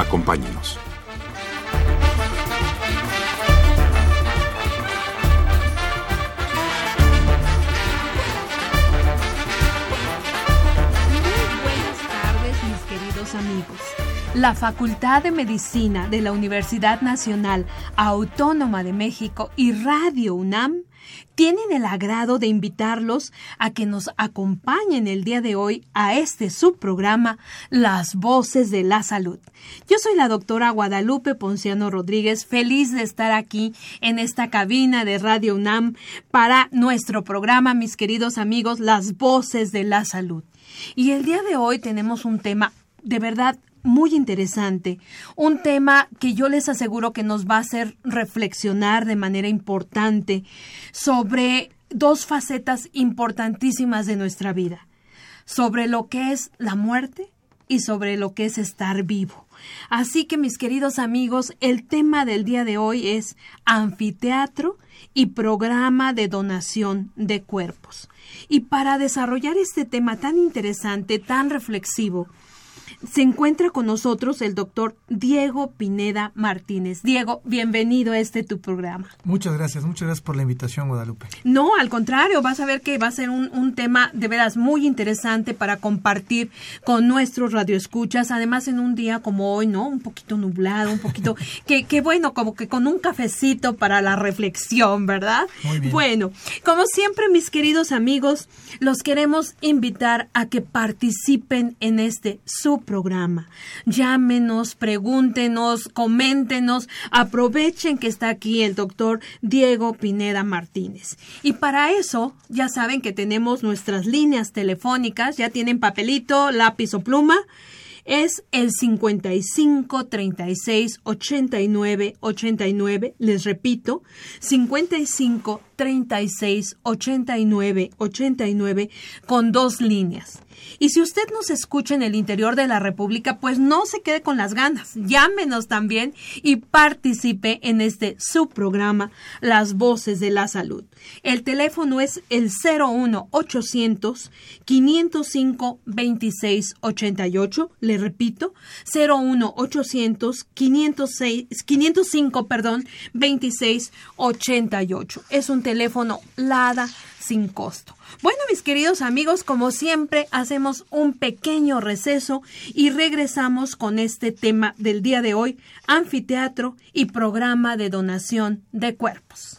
Acompáñenos. amigos. La Facultad de Medicina de la Universidad Nacional Autónoma de México y Radio UNAM tienen el agrado de invitarlos a que nos acompañen el día de hoy a este subprograma Las Voces de la Salud. Yo soy la doctora Guadalupe Ponciano Rodríguez, feliz de estar aquí en esta cabina de Radio UNAM para nuestro programa, mis queridos amigos, Las Voces de la Salud. Y el día de hoy tenemos un tema de verdad muy interesante, un tema que yo les aseguro que nos va a hacer reflexionar de manera importante sobre dos facetas importantísimas de nuestra vida, sobre lo que es la muerte y sobre lo que es estar vivo. Así que mis queridos amigos, el tema del día de hoy es anfiteatro y programa de donación de cuerpos. Y para desarrollar este tema tan interesante, tan reflexivo, se encuentra con nosotros el doctor Diego Pineda Martínez. Diego, bienvenido a este tu programa. Muchas gracias, muchas gracias por la invitación, Guadalupe. No, al contrario, vas a ver que va a ser un, un tema de veras muy interesante para compartir con nuestros radioescuchas, además en un día como hoy, ¿no? Un poquito nublado, un poquito, que, que bueno, como que con un cafecito para la reflexión, ¿verdad? Muy bien. Bueno, como siempre, mis queridos amigos, los queremos invitar a que participen en este su programa. Llámenos, pregúntenos, coméntenos, aprovechen que está aquí el doctor Diego Pineda Martínez. Y para eso, ya saben que tenemos nuestras líneas telefónicas, ya tienen papelito, lápiz o pluma. Es el 55 36 89 89. Les repito, 55 36 89 89 con dos líneas. Y si usted nos escucha en el interior de la República, pues no se quede con las ganas. Llámenos también y participe en este subprograma Las Voces de la Salud. El teléfono es el 01 800 505 26 88. Le repito, 01 800 506, 505, perdón, 26 88. Es un teléfono LADA sin costo. Bueno, mis queridos amigos, como siempre, hacemos un pequeño receso y regresamos con este tema del día de hoy, anfiteatro y programa de donación de cuerpos.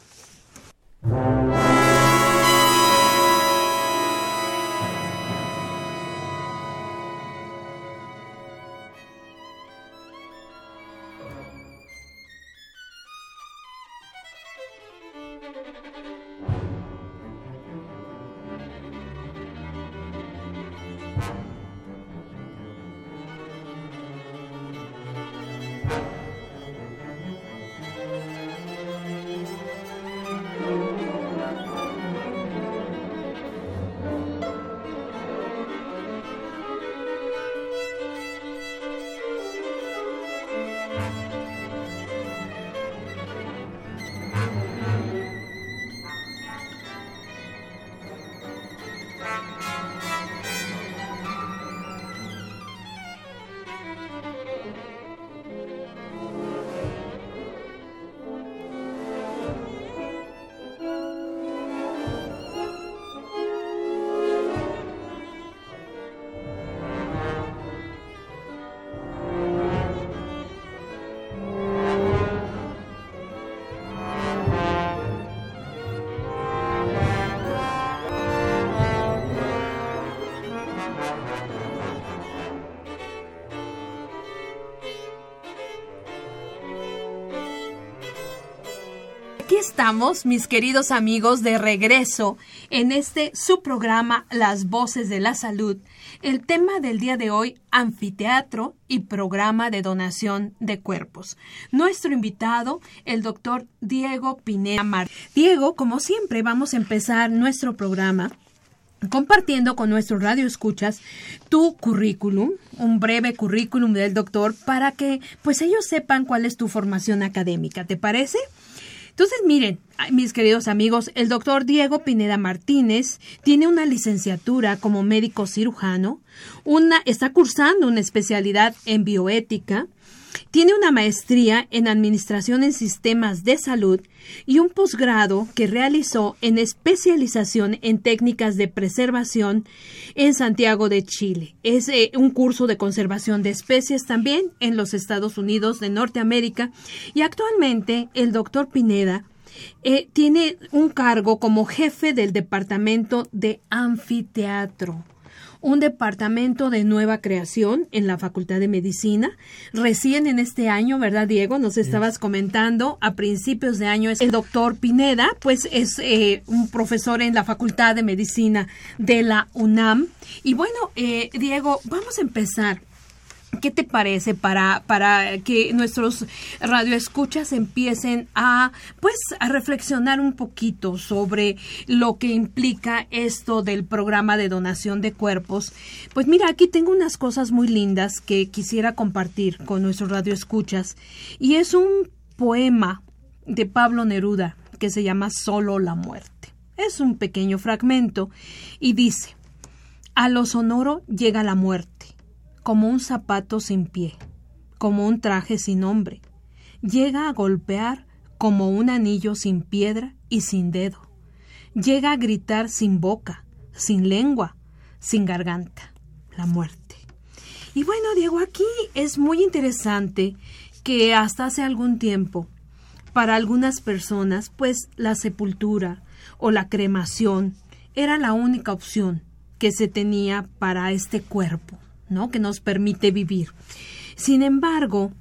Mis queridos amigos, de regreso en este su programa Las Voces de la Salud. El tema del día de hoy, anfiteatro y programa de donación de cuerpos. Nuestro invitado, el doctor Diego Pineda Mar. Diego, como siempre, vamos a empezar nuestro programa compartiendo con nuestros radioescuchas tu currículum, un breve currículum del doctor para que pues ellos sepan cuál es tu formación académica. ¿Te parece? Entonces, miren, mis queridos amigos, el doctor Diego Pineda Martínez tiene una licenciatura como médico cirujano, una, está cursando una especialidad en bioética, tiene una maestría en Administración en Sistemas de Salud y un posgrado que realizó en especialización en técnicas de preservación en Santiago de Chile. Es eh, un curso de conservación de especies también en los Estados Unidos de Norteamérica y actualmente el doctor Pineda eh, tiene un cargo como jefe del departamento de anfiteatro un departamento de nueva creación en la Facultad de Medicina. Recién en este año, ¿verdad, Diego? Nos estabas comentando, a principios de año, es el doctor Pineda, pues es eh, un profesor en la Facultad de Medicina de la UNAM. Y bueno, eh, Diego, vamos a empezar ¿Qué te parece para, para que nuestros radioescuchas empiecen a, pues, a reflexionar un poquito sobre lo que implica esto del programa de donación de cuerpos? Pues mira, aquí tengo unas cosas muy lindas que quisiera compartir con nuestros radioescuchas. Y es un poema de Pablo Neruda que se llama Solo la muerte. Es un pequeño fragmento y dice, a lo sonoro llega la muerte como un zapato sin pie, como un traje sin nombre. Llega a golpear como un anillo sin piedra y sin dedo. Llega a gritar sin boca, sin lengua, sin garganta. La muerte. Y bueno, Diego, aquí es muy interesante que hasta hace algún tiempo, para algunas personas, pues la sepultura o la cremación era la única opción que se tenía para este cuerpo. Que nos permite vivir. Sin embargo,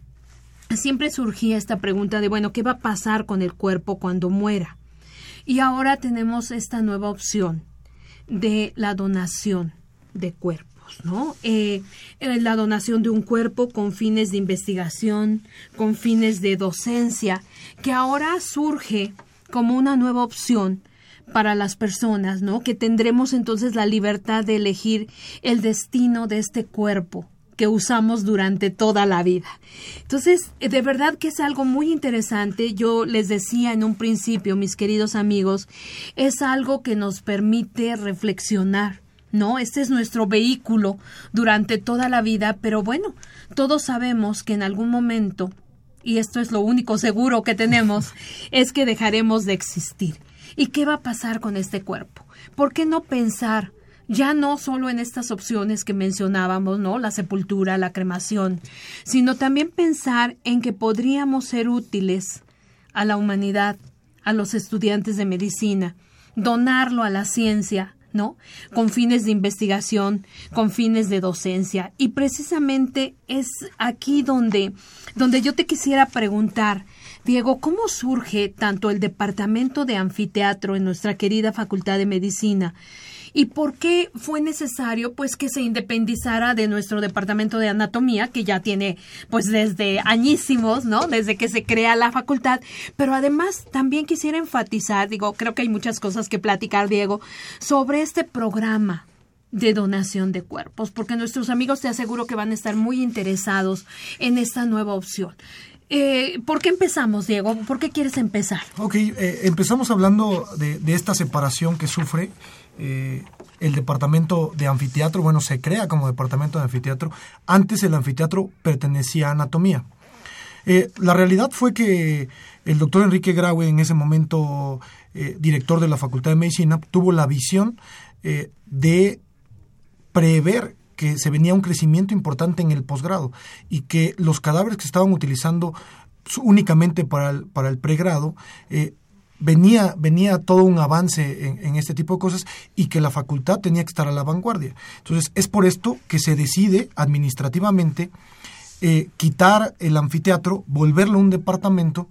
siempre surgía esta pregunta de, bueno, ¿qué va a pasar con el cuerpo cuando muera? Y ahora tenemos esta nueva opción de la donación de cuerpos, ¿no? Eh, eh, la donación de un cuerpo con fines de investigación, con fines de docencia, que ahora surge como una nueva opción para las personas, ¿no? Que tendremos entonces la libertad de elegir el destino de este cuerpo que usamos durante toda la vida. Entonces, de verdad que es algo muy interesante. Yo les decía en un principio, mis queridos amigos, es algo que nos permite reflexionar. ¿no? Este es nuestro vehículo durante toda la vida, pero bueno, todos sabemos que en algún momento, y esto es lo único seguro que tenemos, es que dejaremos de existir. ¿Y qué va a pasar con este cuerpo? ¿Por qué no pensar ya no solo en estas opciones que mencionábamos, ¿no? La sepultura, la cremación, sino también pensar en que podríamos ser útiles a la humanidad, a los estudiantes de medicina, donarlo a la ciencia, ¿no? Con fines de investigación, con fines de docencia. Y precisamente es aquí donde, donde yo te quisiera preguntar, Diego, ¿cómo surge tanto el departamento de anfiteatro en nuestra querida Facultad de Medicina? ¿Y por qué fue necesario pues que se independizara de nuestro departamento de anatomía, que ya tiene pues desde añísimos, ¿no? Desde que se crea la facultad. Pero además también quisiera enfatizar, digo, creo que hay muchas cosas que platicar, Diego, sobre este programa de donación de cuerpos, porque nuestros amigos te aseguro que van a estar muy interesados en esta nueva opción. Eh, ¿Por qué empezamos, Diego? ¿Por qué quieres empezar? Ok, eh, empezamos hablando de, esta separación que sufre eh, el departamento de anfiteatro. Bueno, se crea como departamento de anfiteatro. Antes el anfiteatro pertenecía a anatomía. la realidad fue que el doctor Enrique Graue, en ese momento director de la Facultad de Medicina, tuvo la visión de prever que se venía un crecimiento importante en el posgrado y que los cadáveres que estaban utilizando únicamente para el, para el pregrado eh, venía, venía todo un avance en, este tipo de cosas y que la facultad tenía que estar a la vanguardia. Entonces, es por esto que se decide administrativamente eh, quitar el anfiteatro, volverlo un departamento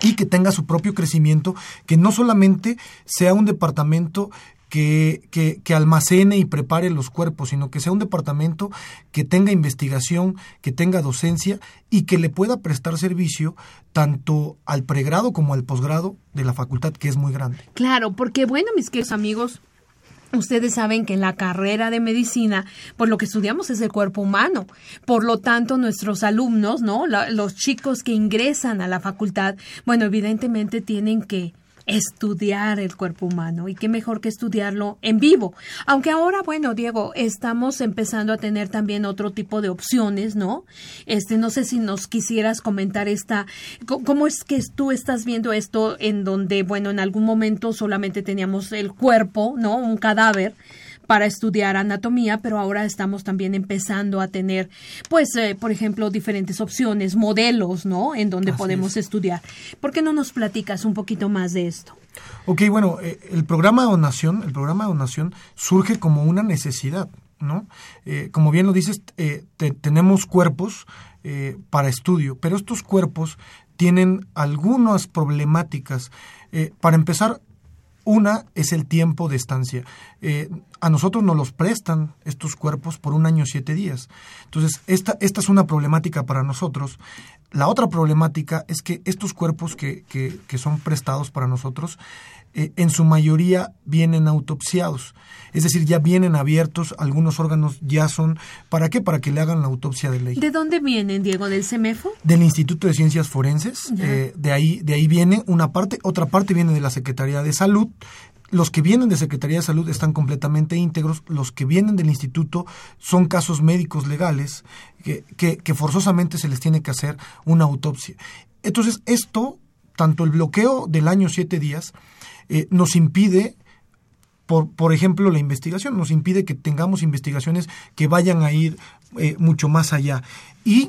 y que tenga su propio crecimiento, que no solamente sea un departamento que, que, que, almacene y prepare los cuerpos, sino que sea un departamento que tenga investigación, que tenga docencia y que le pueda prestar servicio tanto al pregrado como al posgrado de la facultad, que es muy grande. Claro, porque bueno, mis queridos amigos, Ustedes saben que en la carrera de medicina, pues lo que estudiamos es el cuerpo humano. Por lo tanto, nuestros alumnos, ¿no? los chicos que ingresan a la facultad, bueno, evidentemente tienen que estudiar el cuerpo humano y qué mejor que estudiarlo en vivo. Aunque ahora, bueno, Diego, estamos empezando a tener también otro tipo de opciones, ¿no? Este, no sé si nos quisieras comentar esta, cómo es que tú estás viendo esto en donde, bueno, en algún momento solamente teníamos el cuerpo, ¿no? Un cadáver para estudiar anatomía, pero ahora estamos también empezando a tener, pues, eh, por ejemplo, diferentes opciones, modelos, ¿no? En donde podemos estudiar. ¿Por qué no nos platicas un poquito más de esto? Ok, bueno, eh, el programa Donación, el programa Donación surge como una necesidad, ¿no? Eh, como bien lo dices, tenemos cuerpos para estudio, pero estos cuerpos tienen algunas problemáticas. para empezar, una es el tiempo de estancia. Eh, a nosotros nos los prestan estos cuerpos por un año siete días. Entonces, esta, esta es una problemática para nosotros. La otra problemática es que estos cuerpos que, que, que son prestados para nosotros eh, en su mayoría vienen autopsiados. Es decir, ya vienen abiertos, algunos órganos ya son. ¿Para qué? Para que le hagan la autopsia de ley. ¿De dónde vienen, Diego? ¿Del CEMEFO? Del Instituto de Ciencias Forenses. Eh, de, ahí, de ahí viene una parte, otra parte viene de la Secretaría de Salud. Los que vienen de Secretaría de Salud están completamente íntegros. Los que vienen del instituto son casos médicos legales que, que, forzosamente se les tiene que hacer una autopsia. Entonces, esto, tanto el bloqueo del año siete días, eh, nos impide por, por, ejemplo, la investigación, nos impide que tengamos investigaciones que vayan a ir eh, mucho más allá. Y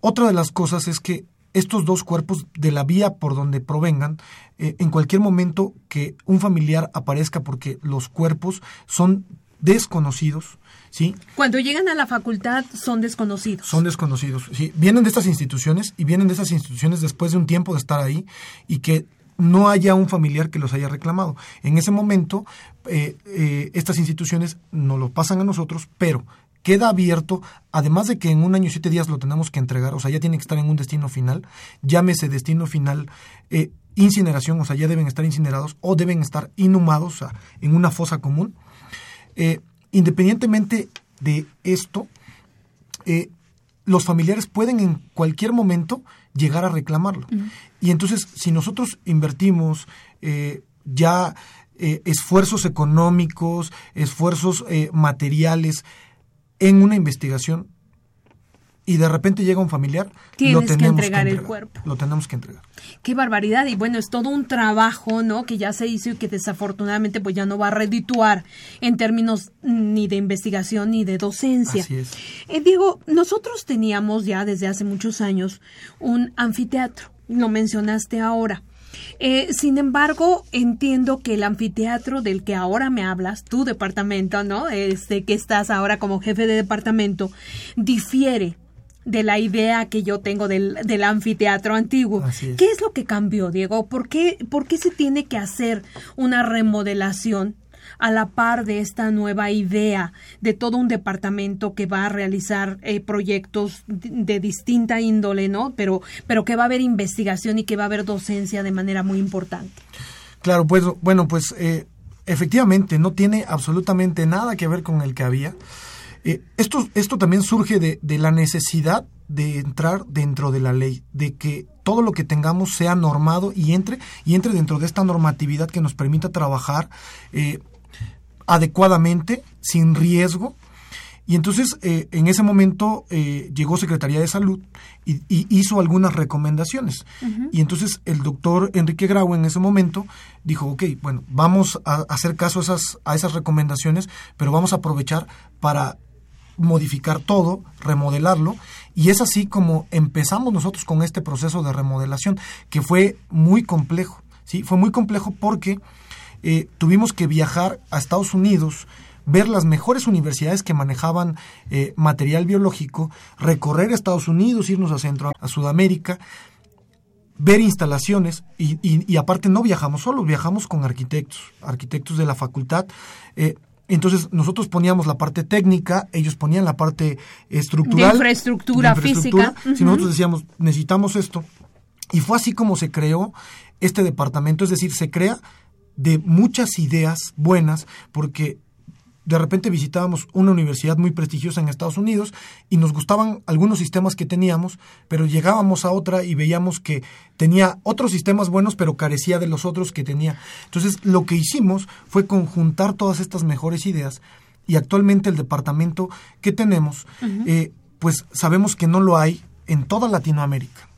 otra de las cosas es que estos dos cuerpos de la vía por donde provengan, eh, en cualquier momento que un familiar aparezca porque los cuerpos son desconocidos, ¿sí? Cuando llegan a la facultad son desconocidos. Son desconocidos, sí. Vienen de estas instituciones y vienen de estas instituciones después de un tiempo de estar ahí y que no haya un familiar que los haya reclamado. En ese momento, eh, eh, estas instituciones nos lo pasan a nosotros, pero queda abierto, además de que en un año y siete días lo tenemos que entregar, o sea, ya tiene que estar en un destino final, llámese destino final, eh, incineración, o sea, ya deben estar incinerados o deben estar inhumados, o sea, en una fosa común. independientemente de esto, los familiares pueden en cualquier momento llegar a reclamarlo. Y entonces, si nosotros invertimos eh, ya eh, esfuerzos económicos, esfuerzos eh, materiales en una investigación, y de repente llega un familiar, Tienes lo tenemos que entregar, el cuerpo. Lo tenemos que entregar. Qué barbaridad. Y bueno, es todo un trabajo, ¿no? Que ya se hizo y que desafortunadamente pues ya no va a redituar en términos ni de investigación ni de docencia. Así es. Eh, Diego, nosotros teníamos ya desde hace muchos años un anfiteatro. Lo mencionaste ahora. Eh, sin embargo, entiendo que el anfiteatro del que ahora me hablas, tu departamento, ¿no? Este que estás ahora como jefe de departamento, difiere de la idea que yo tengo del, del anfiteatro antiguo. ¿Qué es lo que cambió, Diego? ¿Por qué, ¿Por qué se tiene que hacer una remodelación a la par de esta nueva idea de todo un departamento que va a realizar eh, proyectos de, distinta índole, ¿no? Pero, pero que va a haber investigación y que va a haber docencia de manera muy importante. Claro, pues bueno, pues eh, efectivamente no tiene absolutamente nada que ver con el que había. Eh, esto, esto también surge de, de, la necesidad de entrar dentro de la ley, de que todo lo que tengamos sea normado y entre, y entre dentro de esta normatividad que nos permita trabajar adecuadamente, sin riesgo. Y entonces, eh, en ese momento, llegó Secretaría de Salud y, hizo algunas recomendaciones. Y entonces el doctor Enrique Grau en ese momento dijo, ok, bueno, vamos a hacer caso a esas, a esas recomendaciones, pero vamos a aprovechar para modificar todo, remodelarlo, y es así como empezamos nosotros con este proceso de remodelación, que fue muy complejo, ¿sí? Fue muy complejo porque eh, tuvimos que viajar a Estados Unidos, ver las mejores universidades que manejaban eh, material biológico, recorrer Estados Unidos, irnos a Centro, a Sudamérica, ver instalaciones y, y, aparte no viajamos solos, viajamos con arquitectos, arquitectos de la facultad. Eh, entonces nosotros poníamos la parte técnica, ellos ponían la parte estructural. De infraestructura, física. Si nosotros decíamos, necesitamos esto. Y fue así como se creó este departamento, es decir, se crea de muchas ideas buenas, porque de repente visitábamos una universidad muy prestigiosa en Estados Unidos y nos gustaban algunos sistemas que teníamos, pero llegábamos a otra y veíamos que tenía otros sistemas buenos, pero carecía de los otros que tenía. Entonces, lo que hicimos fue conjuntar todas estas mejores ideas y actualmente el departamento que tenemos, eh, pues sabemos que no lo hay en toda Latinoamérica.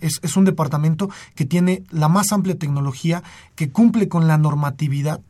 Es, es, un departamento que tiene la más amplia tecnología, que cumple con la normatividad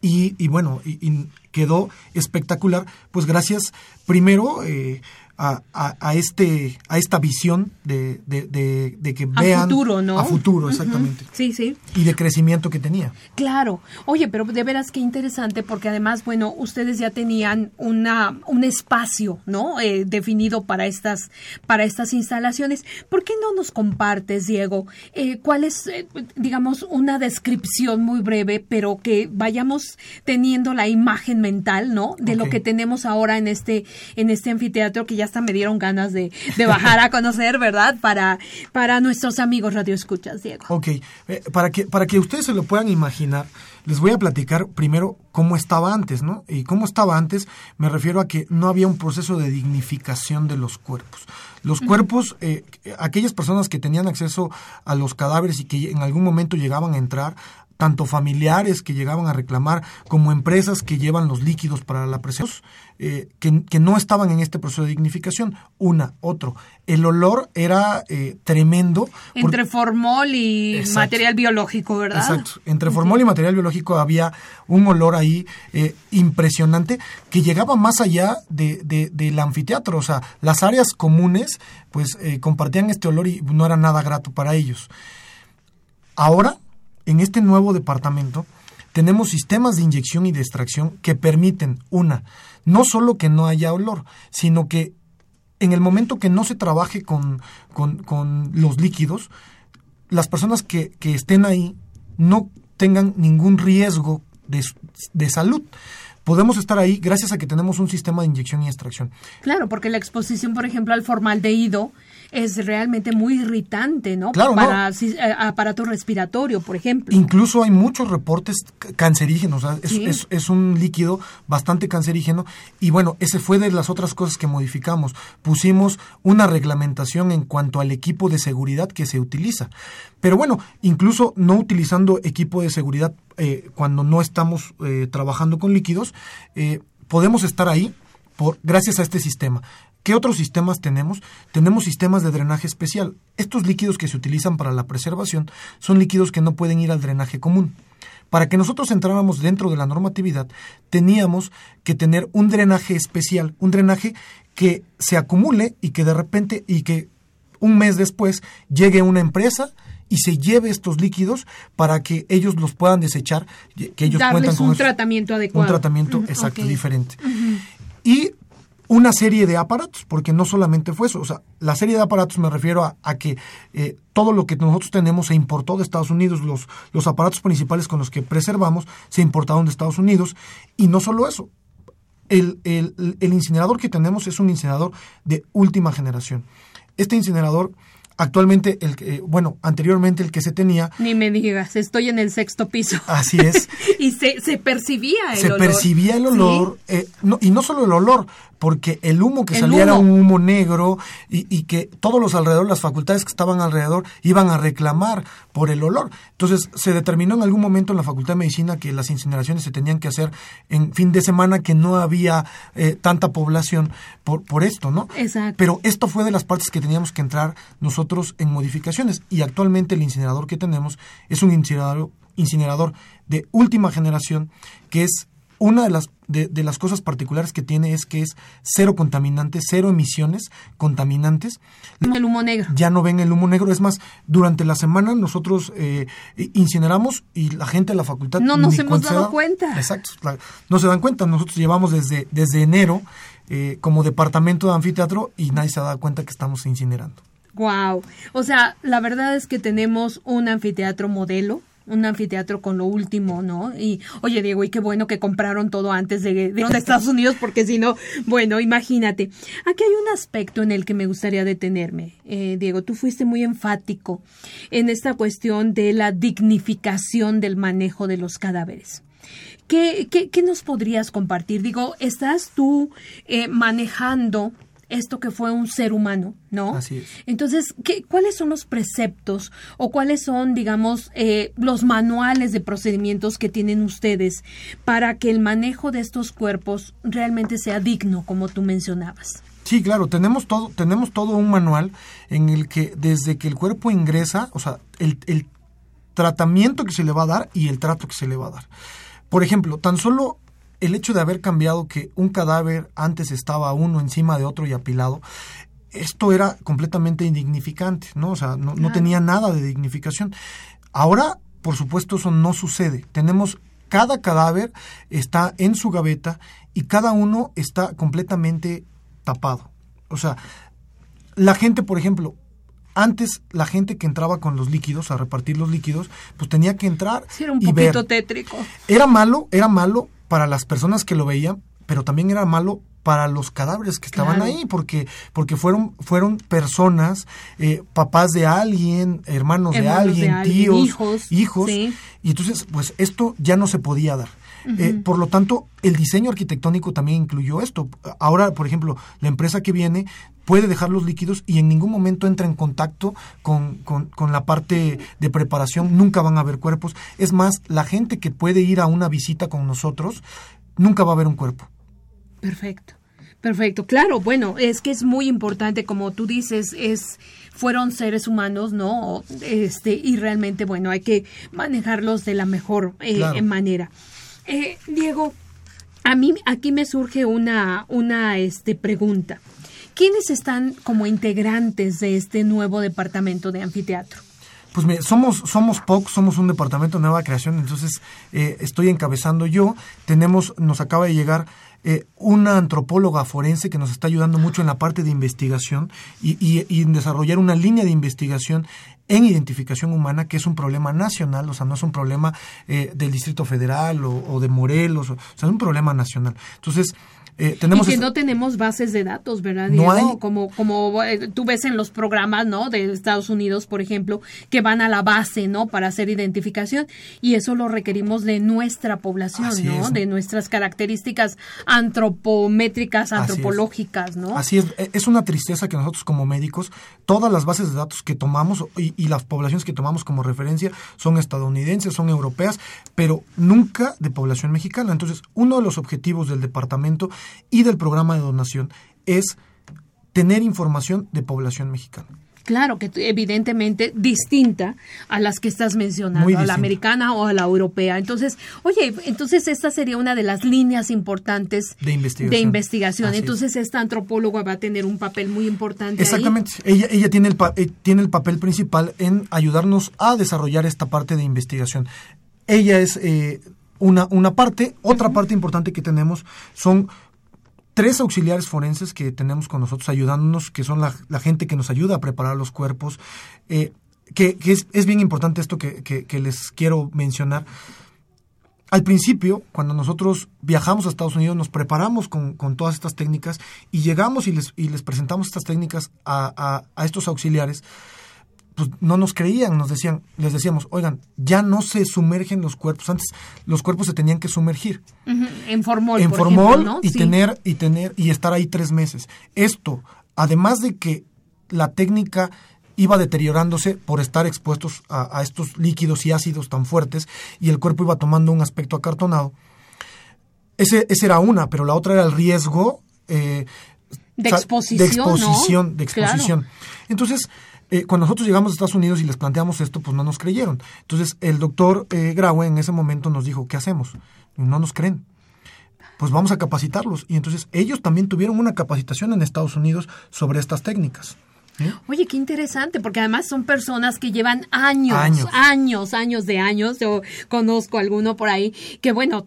y, y bueno, y, quedó espectacular, pues gracias primero eh, a, a, este, a esta visión de, de, que vean... A futuro, ¿no? A futuro, exactamente. Sí, sí. Y de crecimiento que tenía. Claro. Oye, pero de veras qué interesante, porque además, bueno, ustedes ya tenían una, un espacio, ¿no? Eh, definido para estas, para estas instalaciones. ¿Por qué no nos compartes, Diego, eh, cuál es, eh, digamos, una descripción muy breve, pero que vayamos teniendo la imagen mental, ¿no? De lo que tenemos ahora en este, en este anfiteatro que ya hasta me dieron ganas de, bajar a conocer, ¿verdad? Para, para nuestros amigos Radio Escuchas, Diego. Ok, eh, para, que, para que ustedes se lo puedan imaginar, les voy a platicar primero cómo estaba antes, ¿no? Y cómo estaba antes me refiero a que no había un proceso de dignificación de los cuerpos. Los cuerpos, eh, aquellas personas que tenían acceso a los cadáveres y que en algún momento llegaban a entrar, tanto familiares que llegaban a reclamar como empresas que llevan los líquidos para la presión, eh, que, no estaban en este proceso de dignificación. Una, otro. El olor era eh, tremendo. Entre formol y material biológico, ¿verdad? Exacto. Entre formol y material biológico había un olor ahí eh, impresionante que llegaba más allá de, del anfiteatro. O sea, las áreas comunes pues compartían este olor y no era nada grato para ellos. Ahora en este nuevo departamento tenemos sistemas de inyección y de extracción que permiten, una, no solo que no haya olor, sino que en el momento que no se trabaje con, con, los líquidos, las personas que, que, estén ahí no tengan ningún riesgo de, de salud podemos estar ahí gracias a que tenemos un sistema de inyección y extracción. Claro, porque la exposición, por ejemplo, al formaldehído es realmente muy irritante, ¿no? Claro, Para eh, aparato respiratorio, por ejemplo. Incluso hay muchos reportes cancerígenos, es, es, un líquido bastante cancerígeno y bueno, ese fue de las otras cosas que modificamos. Pusimos una reglamentación en cuanto al equipo de seguridad que se utiliza. Pero bueno, incluso no utilizando equipo de seguridad eh, cuando no estamos eh, trabajando con líquidos, podemos estar ahí por, gracias a este sistema. ¿Qué otros sistemas tenemos? Tenemos sistemas de drenaje especial. Estos líquidos que se utilizan para la preservación son líquidos que no pueden ir al drenaje común. Para que nosotros entráramos dentro de la normatividad, teníamos que tener un drenaje especial, un drenaje que se acumule y que de repente y que un mes después llegue una empresa y se lleve estos líquidos para que ellos los puedan desechar, que ellos Darles con un tratamiento adecuado. Un tratamiento exacto, diferente. Y una serie de aparatos, porque no solamente fue eso, o sea, la serie de aparatos me refiero a, que eh, todo lo que nosotros tenemos se importó de Estados Unidos, los, los aparatos principales con los que preservamos se importaron de Estados Unidos, y no solo eso, el, el, el incinerador que tenemos es un incinerador de última generación. Este incinerador Actualmente, el que, bueno, anteriormente el que se tenía... Ni me digas, estoy en el sexto piso. Así es. y se, se, percibía el se olor. Se percibía el olor, eh, no, y no solo el olor, porque el humo que salía era un humo negro y, y, que todos los alrededor, las facultades que estaban alrededor, iban a reclamar por el olor. Entonces se determinó en algún momento en la Facultad de Medicina que las incineraciones se tenían que hacer en fin de semana, que no había eh, tanta población por, por esto, ¿no? Exacto. Pero esto fue de las partes que teníamos que entrar nosotros en modificaciones y actualmente el incinerador que tenemos es un incinerador, incinerador de última generación que es una de las, de, las cosas particulares que tiene es que es cero contaminante, cero emisiones contaminantes. El humo negro. Ya no ven el humo negro. Es más, durante la semana nosotros eh, incineramos y la gente de la facultad... No nos hemos dado cuenta. Exacto. no se dan cuenta. Nosotros llevamos desde, desde enero eh, como departamento de anfiteatro y nadie se ha dado cuenta que estamos incinerando. Wow. O sea, la verdad es que tenemos un anfiteatro modelo un anfiteatro con lo último, ¿no? Y, oye, Diego, y qué bueno que compraron todo antes de, de, Estados Unidos, porque si no, bueno, imagínate. Aquí hay un aspecto en el que me gustaría detenerme. Eh, Diego, tú fuiste muy enfático en esta cuestión de la dignificación del manejo de los cadáveres. ¿Qué, qué, qué nos podrías compartir? Digo, ¿estás tú eh, manejando esto que fue un ser humano, ¿no? Así es. Entonces, ¿qué, ¿cuáles son los preceptos o cuáles son, digamos, eh, los manuales de procedimientos que tienen ustedes para que el manejo de estos cuerpos realmente sea digno, como tú mencionabas? Sí, claro, tenemos todo, tenemos todo un manual en el que desde que el cuerpo ingresa, o sea, el, el tratamiento que se le va a dar y el trato que se le va a dar. Por ejemplo, tan solo el hecho de haber cambiado que un cadáver antes estaba uno encima de otro y apilado, esto era completamente indignificante, ¿no? O sea, no, no tenía nada de dignificación. Ahora, por supuesto, eso no sucede. Tenemos cada cadáver está en su gaveta y cada uno está completamente tapado. O sea, la gente, por ejemplo, antes la gente que entraba con los líquidos a repartir los líquidos, pues tenía que entrar sí, era un y poquito ver. tétrico. Era malo, era malo para las personas que lo veían, pero también era malo para los cadáveres que estaban Claro. ahí, porque, porque fueron, fueron personas, eh, papás de alguien, hermanos, de, Hermanos de alguien, alguien, tíos, hijos, hijos, sí. y entonces, pues esto ya no se podía dar. Eh, por lo tanto, el diseño arquitectónico también incluyó esto. Ahora, por ejemplo, la empresa que viene puede dejar los líquidos y en ningún momento entra en contacto con, con- con la parte de preparación, nunca van a haber cuerpos. Es más, la gente que puede ir a una visita con nosotros, nunca va a ver un cuerpo. Perfecto. Perfecto, claro, bueno, es que es muy importante, como tú dices, es fueron seres humanos, ¿no? Este, y realmente, bueno, hay que manejarlos de la mejor eh, Claro. manera. Eh, Diego, a mí aquí me surge una, una este, pregunta. ¿Quiénes están como integrantes de este nuevo departamento de anfiteatro? Pues somos, somos POC, somos un departamento de nueva creación, entonces eh, estoy encabezando yo. Tenemos, nos acaba de llegar eh, una antropóloga forense que nos está ayudando mucho en la parte de investigación y, y- y en desarrollar una línea de investigación en identificación humana, que es un problema nacional, o sea, no es un problema eh, del Distrito Federal o, de Morelos, o sea, es un problema nacional. Entonces, eh, tenemos... y que no tenemos bases de datos, ¿verdad, No hay. Como, como eh, tú ves en los programas, ¿no? De Estados Unidos, por ejemplo, que van a la base, ¿no? Para hacer identificación. Y eso lo requerimos de nuestra población, Así ¿no? es. De nuestras características antropométricas, Así es. antropológicas, ¿no? Así es, e- es una tristeza que nosotros como médicos, todas las bases de datos que tomamos y, y las poblaciones que tomamos como referencia son estadounidenses, son europeas, pero nunca de población mexicana. Entonces, uno de los objetivos del departamento y del programa de donación es tener información de población mexicana. Claro, que evidentemente distinta a las que estás mencionando, a la americana o a la europea. Entonces, oye, entonces esta sería una de las líneas importantes De investigación. de investigación. Es. Entonces, esta antropóloga va a tener un papel muy importante. ahí. Exactamente. Ella, ella tiene, el pa- eh, tiene el papel principal en ayudarnos a desarrollar esta parte de investigación. Ella es eh, una, una parte. Otra parte importante que tenemos son tres auxiliares forenses que tenemos con nosotros ayudándonos, que son la, gente que nos ayuda a preparar los cuerpos. eh, que es, es bien importante esto que, que- les quiero mencionar. Al principio, cuando nosotros viajamos a Estados Unidos, nos preparamos con, con todas estas técnicas y llegamos y les, y les presentamos estas técnicas a- a estos auxiliares, pues no nos creían, nos decían, les decíamos, oigan, ya no se sumergen los cuerpos, antes los cuerpos se tenían que sumergir En formol, en por formol ejemplo, ¿no? y Sí. tener y tener y estar ahí tres meses. Esto, además de que la técnica iba deteriorándose por estar expuestos a, a estos líquidos y ácidos tan fuertes y el cuerpo iba tomando un aspecto acartonado. Ese, esa era una, pero la otra era el riesgo eh, De exposición, de exposición, ¿no? de exposición. Entonces, eh, cuando nosotros llegamos a Estados Unidos y les planteamos esto, pues no nos creyeron. Entonces, el doctor eh, Graue en ese momento nos dijo, ¿qué hacemos? No nos creen. Pues vamos a capacitarlos. Y entonces ellos también tuvieron una capacitación en Estados Unidos sobre estas técnicas. Oye, qué interesante, porque además son personas que llevan años, años, años, de años. Yo conozco alguno por ahí que, bueno,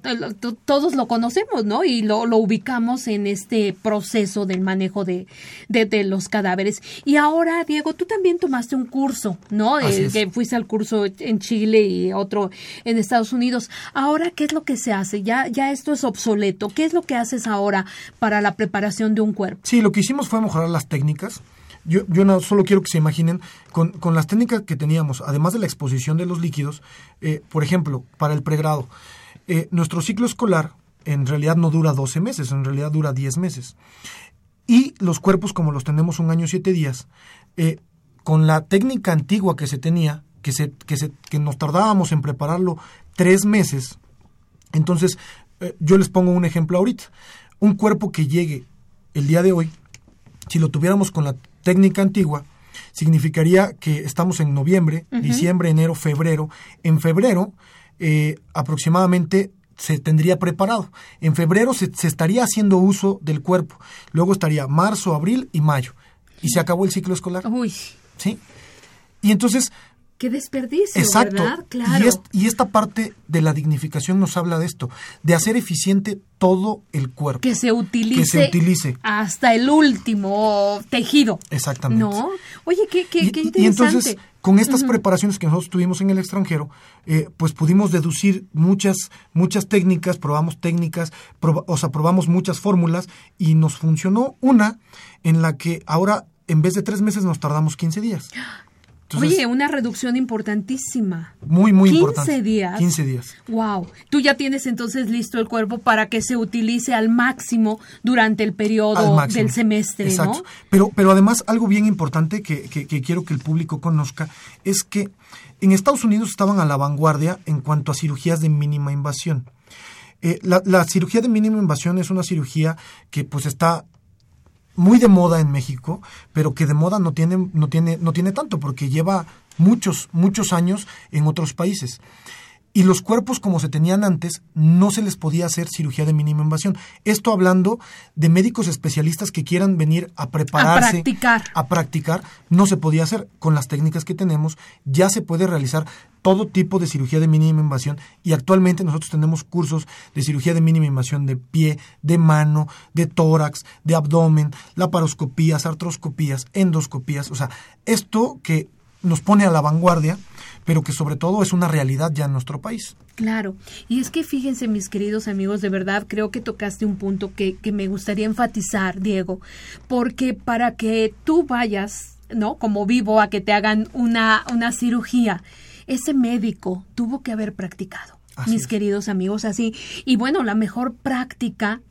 todos lo conocemos, ¿no? Y lo, ubicamos en este proceso del manejo de, de, los cadáveres. Y ahora, Diego, tú también tomaste un curso, ¿no? que fuiste al curso en Chile y otro en Estados Unidos. Ahora, ¿qué es lo que se hace? Ya, ya esto es obsoleto. ¿Qué es lo que haces ahora para la preparación de un cuerpo? Sí, lo que hicimos fue mejorar las técnicas yo, yo solo quiero que se imaginen, con, con, las técnicas que teníamos, además de la exposición de los líquidos, eh, por ejemplo, para el pregrado, eh, nuestro ciclo escolar en realidad no dura 12 meses, en realidad dura 10 meses. Y los cuerpos, como los tenemos un año siete días, eh, con la técnica antigua que se tenía, que, se, que, se, que nos tardábamos en prepararlo tres meses, entonces yo les pongo un ejemplo ahorita. Un cuerpo que llegue el día de hoy, si lo tuviéramos con la técnica antigua, significaría que estamos en noviembre, diciembre, enero, febrero. En febrero, eh, aproximadamente se tendría preparado. En febrero se, estaría haciendo uso del cuerpo. Luego estaría marzo, abril y mayo. Y se acabó el ciclo escolar. Uy. ¿Sí? Y entonces Qué desperdicio, Exacto. ¿verdad? Claro. Y, esta parte de la dignificación nos habla de esto, de hacer eficiente todo el cuerpo. Que se utilice. Que se utilice. Hasta el último tejido. Exactamente. ¿No? Oye, qué, qué, interesante. Y entonces, con estas preparaciones que nosotros tuvimos en el extranjero, eh, pues pudimos deducir muchas, muchas técnicas, probamos técnicas, o sea, probamos muchas fórmulas y nos funcionó una en la que ahora en vez de tres meses nos tardamos 15 días. Oye, una reducción importantísima. Muy, muy 15 importante. 15 días. 15 días. Wow. Tú ya tienes entonces listo el cuerpo para que se utilice al máximo durante el periodo del semestre, Exacto. Pero, pero además, algo bien importante que, que, quiero que el público conozca es que en Estados Unidos estaban a la vanguardia en cuanto a cirugías de mínima invasión. Eh, la, la, cirugía de mínima invasión es una cirugía que pues está muy de moda en México, pero que de moda no tiene, no tiene, no tiene tanto, porque lleva muchos, muchos años en otros países. Y los cuerpos como se tenían antes, no se les podía hacer cirugía de mínima invasión. Esto hablando de médicos especialistas que quieran venir a prepararse, a practicar. a practicar, no se podía hacer. Con las técnicas que tenemos, ya se puede realizar todo tipo de cirugía de mínima invasión y actualmente nosotros tenemos cursos de cirugía de mínima invasión de pie, de mano, de tórax, de abdomen, laparoscopías, artroscopías, endoscopías, o sea, esto que nos pone a la vanguardia, pero que sobre todo es una realidad ya en nuestro país. Claro, y es que fíjense mis queridos amigos, de verdad creo que tocaste un punto que, que me gustaría enfatizar, Diego, porque para que tú vayas, ¿no? Como vivo a que te hagan una, una cirugía, ese médico tuvo que haber practicado, mis queridos amigos, así. Y bueno, la mejor práctica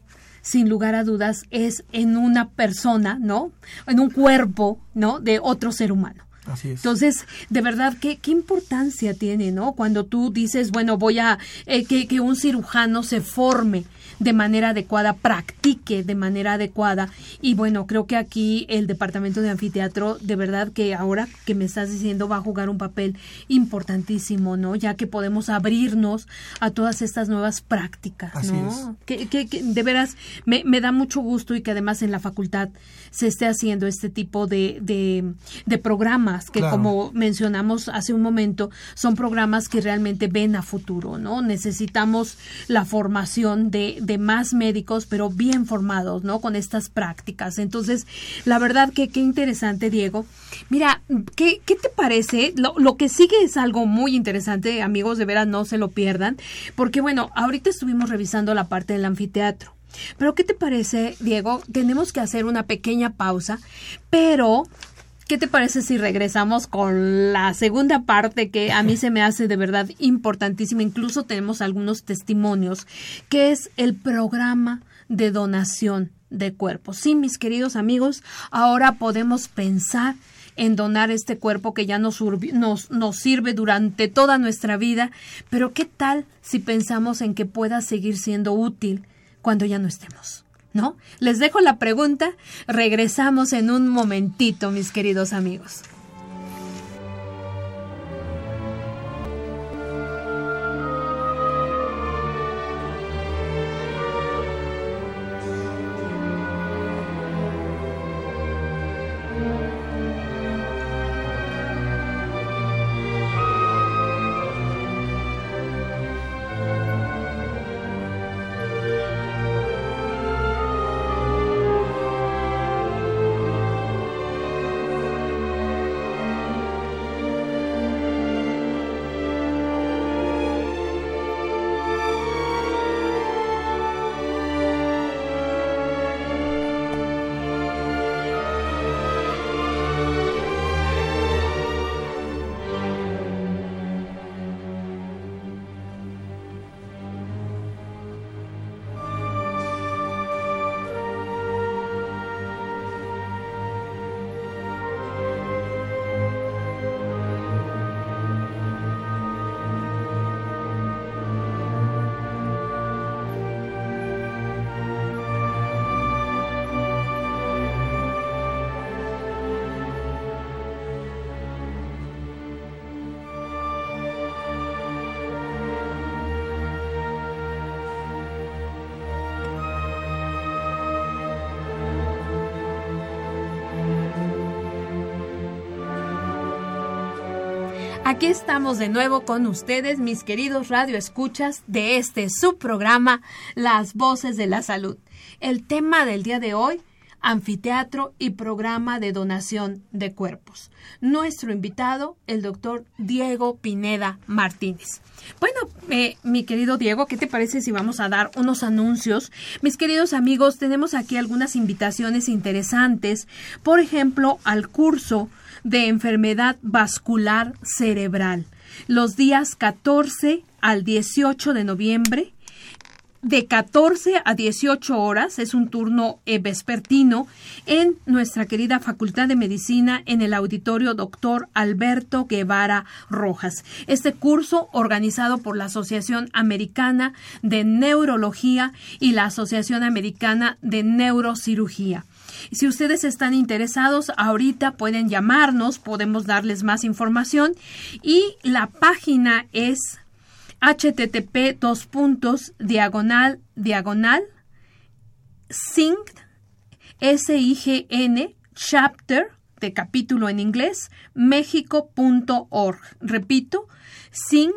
sin lugar a dudas, es en una persona, ¿no? En un cuerpo, ¿no? De otro ser humano. Así es. Entonces, de verdad, ¿qué, qué importancia tiene, ¿no? Cuando tú dices, bueno, voy a eh, que, que un cirujano se forme de manera adecuada, practique de manera adecuada. Y bueno, creo que aquí el departamento de anfiteatro, de verdad que ahora que me estás diciendo, va a jugar un papel importantísimo, ¿no? Ya que podemos abrirnos a todas estas nuevas prácticas, ¿no? Que, que, de veras me, me, da mucho gusto y que además en la facultad se esté haciendo este tipo de, de, programas que como mencionamos hace un momento, son programas que realmente ven a futuro, ¿no? Necesitamos la formación de de más médicos, pero bien formados, ¿no? Con estas prácticas. Entonces, la verdad que qué interesante, Diego. Mira, ¿qué, qué te parece? Lo, lo que sigue es algo muy interesante, amigos, de veras no se lo pierdan, porque bueno, ahorita estuvimos revisando la parte del anfiteatro. Pero ¿qué te parece, Diego? Tenemos que hacer una pequeña pausa, pero ¿Qué te parece si regresamos con la segunda parte que a mí se me hace de verdad importantísima? Incluso tenemos algunos testimonios, que es el programa de donación de cuerpos. Sí, mis queridos amigos, ahora podemos pensar en donar este cuerpo que ya nos, nos, nos, sirve durante toda nuestra vida, pero ¿qué tal si pensamos en que pueda seguir siendo útil cuando ya no estemos? ¿No? Les dejo la pregunta, regresamos en un momentito, mis queridos amigos. Aquí estamos de nuevo con ustedes, mis queridos radioescuchas, de este subprograma Las Voces de la Salud. El tema del día de hoy, anfiteatro y programa de donación de cuerpos. Nuestro invitado, el doctor Diego Pineda Martínez. Bueno, eh, mi querido Diego, ¿qué te parece si vamos a dar unos anuncios? Mis queridos amigos, tenemos aquí algunas invitaciones interesantes, por ejemplo, al curso de enfermedad vascular cerebral, los días 14 al 18 de noviembre de 14 a 18 horas, es un turno eh, vespertino, en nuestra querida Facultad de Medicina en el auditorio doctor Alberto Guevara Rojas. Este curso organizado por la Asociación Americana de Neurología y la Asociación Americana de Neurocirugía. Si ustedes están interesados, ahorita pueden llamarnos, podemos darles más información. Y la página es http dos puntos diagonal diagonal sign sign chapter de capítulo en inglés mexico.org repito sign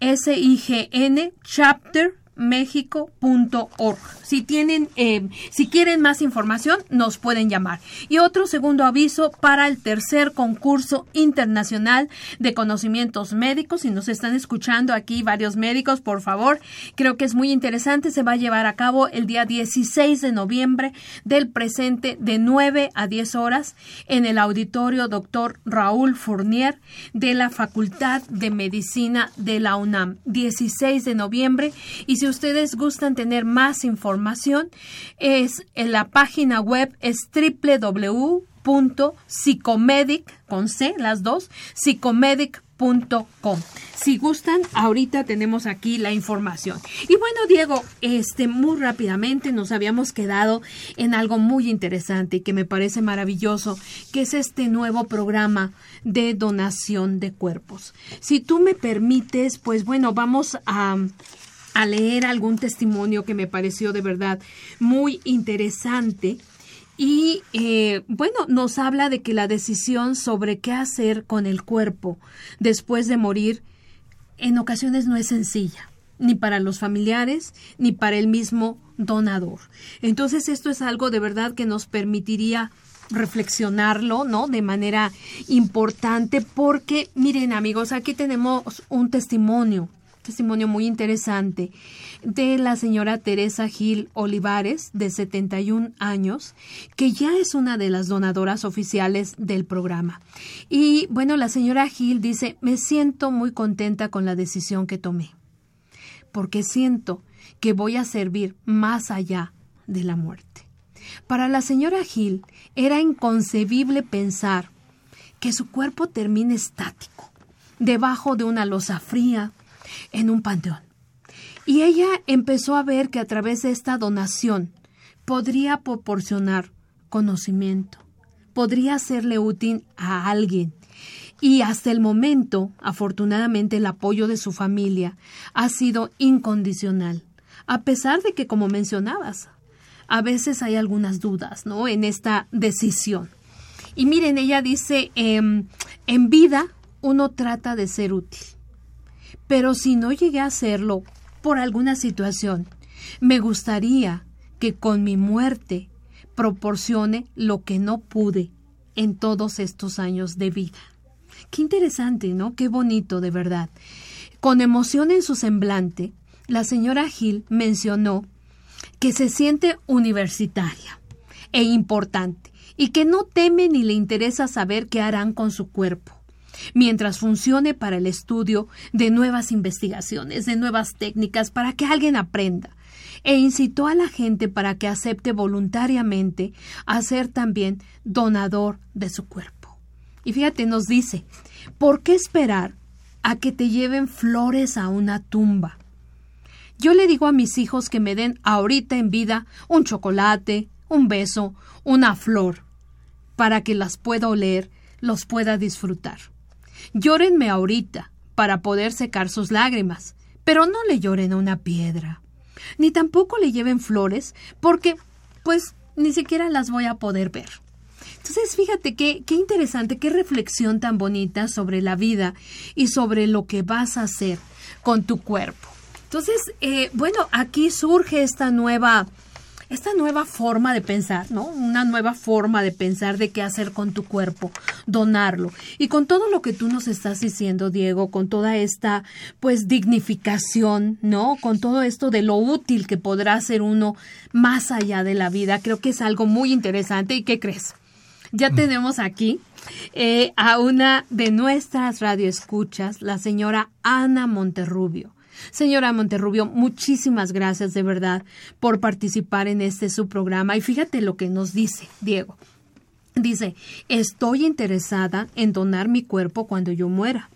sign chapter mexico.org. Si tienen, eh, si quieren más información, nos pueden llamar. Y otro segundo aviso para el tercer concurso internacional de conocimientos médicos. Si nos están escuchando aquí varios médicos, por favor, creo que es muy interesante. Se va a llevar a cabo el día 16 de noviembre del presente de 9 a 10 horas en el auditorio doctor Raúl Fournier de la Facultad de Medicina de la UNAM. 16 de noviembre. Y si ustedes gustan tener más información, es en la página web es www.psicomedic con C, las dos, psicomedic.com. Si gustan, ahorita tenemos aquí la información. Y bueno, Diego, este muy rápidamente nos habíamos quedado en algo muy interesante y que me parece maravilloso, que es este nuevo programa de donación de cuerpos. Si tú me permites, pues bueno, vamos a a leer algún testimonio que me pareció de verdad muy interesante. Y eh, bueno, nos habla de que la decisión sobre qué hacer con el cuerpo después de morir en ocasiones no es sencilla, ni para los familiares, ni para el mismo donador. Entonces esto es algo de verdad que nos permitiría reflexionarlo, ¿no? De manera importante porque, miren amigos, aquí tenemos un testimonio testimonio muy interesante de la señora Teresa Gil Olivares, de 71 años, que ya es una de las donadoras oficiales del programa. Y bueno, la señora Gil dice, me siento muy contenta con la decisión que tomé, porque siento que voy a servir más allá de la muerte. Para la señora Gil era inconcebible pensar que su cuerpo termine estático, debajo de una losa fría, en un panteón. Y ella empezó a ver que a través de esta donación podría proporcionar conocimiento, podría serle útil a alguien. Y hasta el momento, afortunadamente, el apoyo de su familia ha sido incondicional, a pesar de que, como mencionabas, a veces hay algunas dudas, ¿no? En esta decisión. Y miren, ella dice, em, en vida uno trata de ser útil pero si no llegué a hacerlo por alguna situación, me gustaría que con mi muerte proporcione lo que no pude en todos estos años de vida. Qué interesante, ¿no? Qué bonito, de verdad. Con emoción en su semblante, la señora Gil mencionó que se siente universitaria e importante y que no teme ni le interesa saber qué harán con su cuerpo mientras funcione para el estudio de nuevas investigaciones, de nuevas técnicas, para que alguien aprenda e incitó a la gente para que acepte voluntariamente a ser también donador de su cuerpo. Y fíjate, nos dice, ¿por qué esperar a que te lleven flores a una tumba? Yo le digo a mis hijos que me den ahorita en vida un chocolate, un beso, una flor, para que las pueda oler, los pueda disfrutar. Llórenme ahorita para poder secar sus lágrimas, pero no le lloren a una piedra. Ni tampoco le lleven flores, porque, pues, ni siquiera las voy a poder ver. Entonces, fíjate qué, qué interesante, qué reflexión tan bonita sobre la vida y sobre lo que vas a hacer con tu cuerpo. Entonces, eh, bueno, aquí surge esta nueva, esta nueva forma de pensar, ¿no? Una nueva forma de pensar de qué hacer con tu cuerpo, donarlo. Y con todo lo que tú nos estás diciendo, Diego, con toda esta, pues, dignificación, ¿no? Con todo esto de lo útil que podrá ser uno más allá de la vida, creo que es algo muy interesante. ¿Y qué crees? Ya tenemos aquí eh, a una de nuestras radioescuchas, la señora Ana Monterrubio. Señora Monterrubio, muchísimas gracias de verdad por participar en este su programa. Y fíjate lo que nos dice Diego. Dice, estoy interesada en donar mi cuerpo cuando yo muera.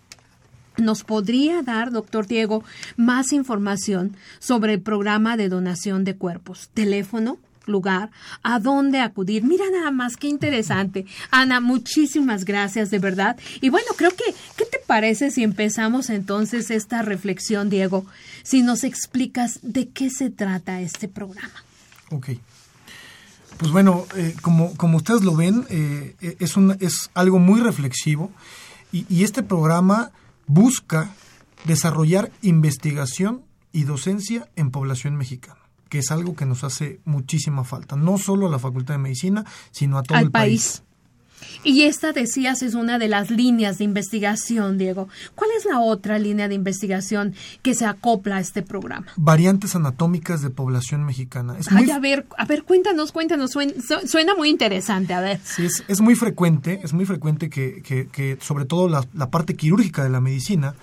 ¿Nos podría dar, doctor Diego, más información sobre el programa de donación de cuerpos? Teléfono, lugar, a dónde acudir. Mira nada más, qué interesante. Ana, muchísimas gracias, de verdad. Y bueno, creo que, ¿qué te parece si empezamos entonces esta reflexión, Diego? Si nos explicas de qué se trata este programa. Ok. Pues bueno, eh, como, como ustedes lo ven, eh, es, un, es algo muy reflexivo y este programa busca desarrollar investigación y docencia en población mexicana que es algo que nos hace muchísima falta, no solo a la Facultad de Medicina, sino a todo Al el país. Y esta, decías, es una de las líneas de investigación, Diego. ¿Cuál es la otra línea de investigación que se acopla a este programa? Variantes anatómicas de población mexicana. Es Ay, a ver, a ver, cuéntanos, cuéntanos, suena, suena, muy interesante, a ver. Sí, es, es muy frecuente, es muy frecuente que, que, que sobre todo la, la parte quirúrgica de la medicina,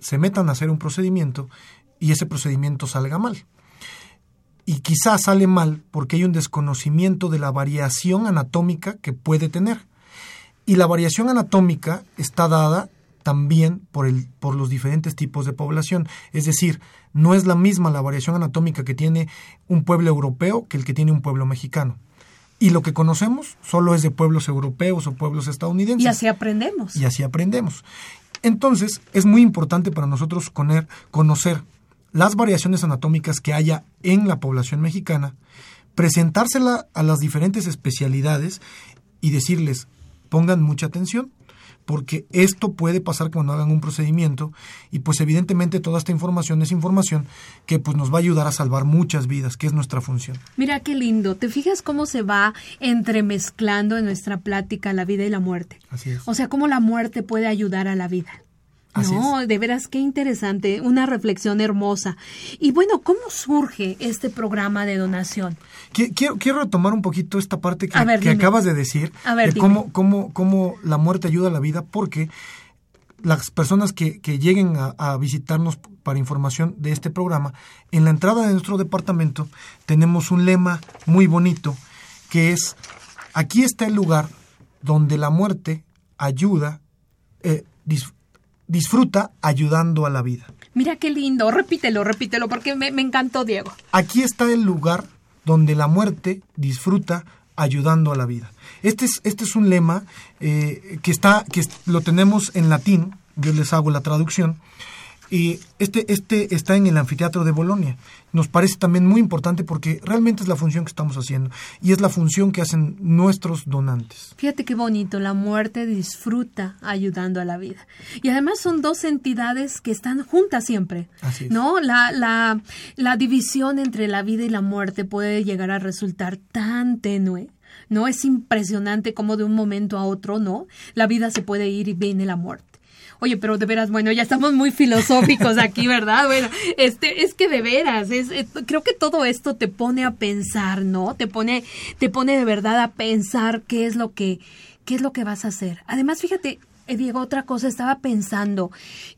se metan a hacer un procedimiento y ese procedimiento salga mal y quizás sale mal porque hay un desconocimiento de la variación anatómica que puede tener. Y la variación anatómica está dada también por, el, por los diferentes tipos de población. Es decir, no es la misma la variación anatómica que tiene un pueblo europeo que el que tiene un pueblo mexicano. Y lo que conocemos solo es de pueblos europeos o pueblos estadounidenses. Y así aprendemos. Y así aprendemos. Entonces, es muy importante para nosotros conocer las variaciones anatómicas que haya en la población mexicana, presentársela a las diferentes especialidades y decirles, pongan mucha atención, porque esto puede pasar cuando hagan un procedimiento y pues evidentemente toda esta información es información que pues nos va a ayudar a salvar muchas vidas, que es nuestra función. Mira qué lindo, ¿te fijas cómo se va entremezclando en nuestra plática la vida y la muerte? Así es. O sea, cómo la muerte puede ayudar a la vida no, de veras qué interesante, una reflexión hermosa. Y bueno, ¿cómo surge este programa de donación? Quiero, quiero retomar un poquito esta parte que, acabas de decir, de cómo, cómo, cómo la muerte ayuda a la vida, porque las personas que, que lleguen a, a, visitarnos para información de este programa, en la entrada de nuestro departamento tenemos un lema muy bonito que es, aquí está el lugar donde la muerte ayuda, eh, disfruta ayudando a la vida. Mira qué lindo, repítelo, repítelo, porque me, encantó, Diego. Aquí está el lugar donde la muerte disfruta ayudando a la vida. Este es, este es un lema eh, que, está, que lo tenemos en latín, yo les hago la traducción, y este, este está en el anfiteatro de Bolonia. Nos parece también muy importante porque realmente es la función que estamos haciendo y es la función que hacen nuestros donantes. Fíjate qué bonito, la muerte disfruta ayudando a la vida. Y además son dos entidades que están juntas siempre. Así es. ¿No? La, la, la división entre la vida y la muerte puede llegar a resultar tan tenue. ¿no? Es impresionante cómo de un momento a otro, ¿no? La vida se puede ir y viene la muerte. Oye, pero de veras, bueno, ya estamos muy filosóficos aquí, ¿verdad? Bueno, este, es que de veras, es, creo que todo esto te pone a pensar, ¿no? Te pone, te pone de verdad a pensar qué es lo que, qué es lo que vas a hacer. Además, fíjate, eh, Diego, otra cosa, estaba pensando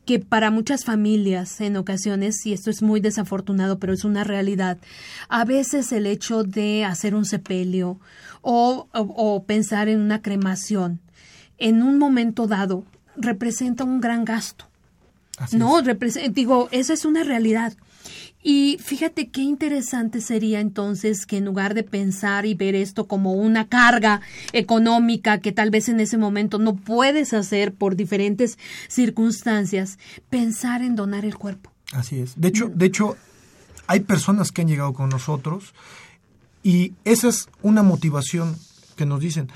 que para muchas familias en ocasiones, y esto es muy desafortunado, pero es una realidad, a veces el hecho de hacer un sepelio o, o pensar en una cremación en un momento dado representa un gran gasto. no, digo, esa es una realidad. Y fíjate qué interesante sería entonces que en lugar de pensar y ver esto como una carga económica que tal vez en ese momento no puedes hacer por diferentes circunstancias, pensar en donar el cuerpo. Así es. De hecho, de hecho, hay personas que han llegado con nosotros y esa es una motivación que nos dicen,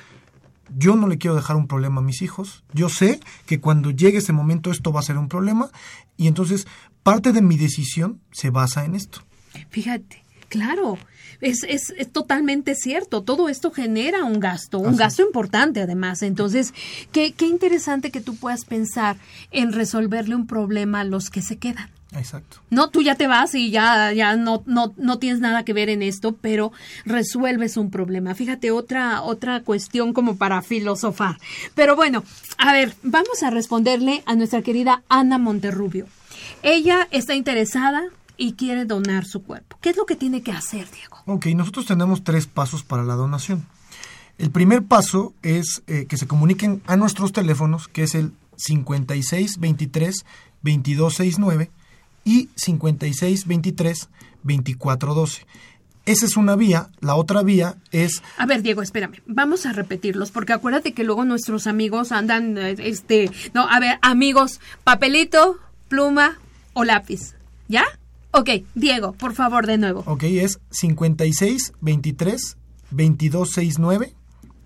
yo no le quiero dejar un problema a mis hijos, yo sé que cuando llegue ese momento esto va a ser un problema y entonces parte de mi decisión se basa en esto. Fíjate, claro, es, es, es, totalmente cierto. Todo esto genera un gasto, un gasto importante además. Entonces, qué, qué interesante que tú puedas pensar en resolverle un problema a los que se quedan. Exacto. No, tú ya te vas y ya, ya no, no, no tienes nada que ver en esto, pero resuelves un problema. Fíjate, otra, otra cuestión como para filosofar. Pero bueno, a ver, vamos a responderle a nuestra querida Ana Monterrubio. Ella está interesada y quiere donar su cuerpo. ¿Qué es lo que tiene que hacer, Diego? Ok, nosotros tenemos tres pasos para la donación. El primer paso es eh, que se comuniquen a nuestros teléfonos, que es el 5623 2269 y 5623 2412. Esa es una vía. La otra vía es. A ver, Diego, espérame. Vamos a repetirlos, porque acuérdate que luego nuestros amigos andan, este, no, a ver, amigos, papelito, pluma o lápiz, ¿ya? Ok, Diego, por favor, de nuevo. Ok, es 56 23 22 69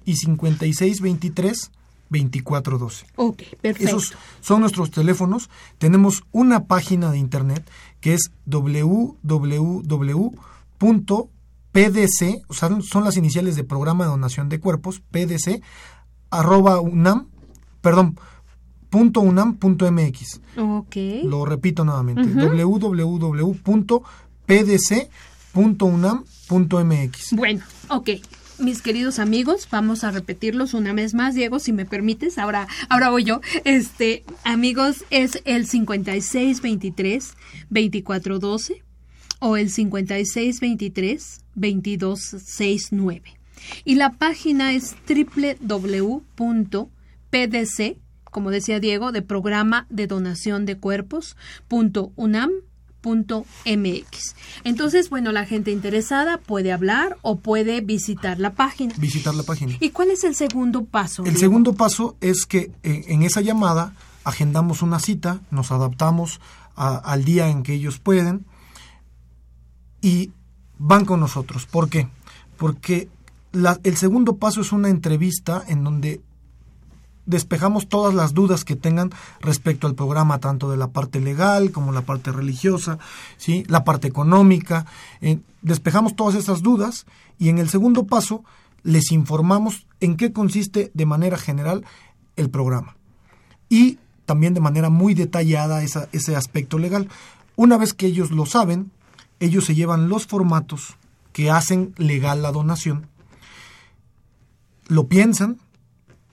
y 56 23 24 12. Ok, perfecto. Esos son nuestros teléfonos. Tenemos una página de internet que es www.pdc, o sea, son las iniciales de programa de donación de cuerpos, pdc, arroba unam, perdón, punto unam.mx. Ok. Lo repito nuevamente, www.pdc.unam.mx. Bueno, ok. Mis queridos amigos, vamos a repetirlos una vez más, Diego, si me permites. Ahora, ahora voy yo. Este, amigos, es el 5623 2412 o el 5623 2269. Y la página es www.pdc como decía Diego, de programa de donación de cuerpos.unam.mx. Entonces, bueno, la gente interesada puede hablar o puede visitar la página. Visitar la página. ¿Y cuál es el segundo paso? El segundo paso es que eh, en esa llamada agendamos una cita, nos adaptamos a, al día en que ellos pueden y van con nosotros. ¿Por qué? Porque la, el segundo paso es una entrevista en donde despejamos todas las dudas que tengan respecto al programa, tanto de la parte legal como la parte religiosa, ¿sí? la parte económica. Eh, despejamos todas esas dudas y en el segundo paso les informamos en qué consiste de manera general el programa. Y también de manera muy detallada ese aspecto legal. Una vez que ellos lo saben, ellos se llevan los formatos que hacen legal la donación, lo piensan,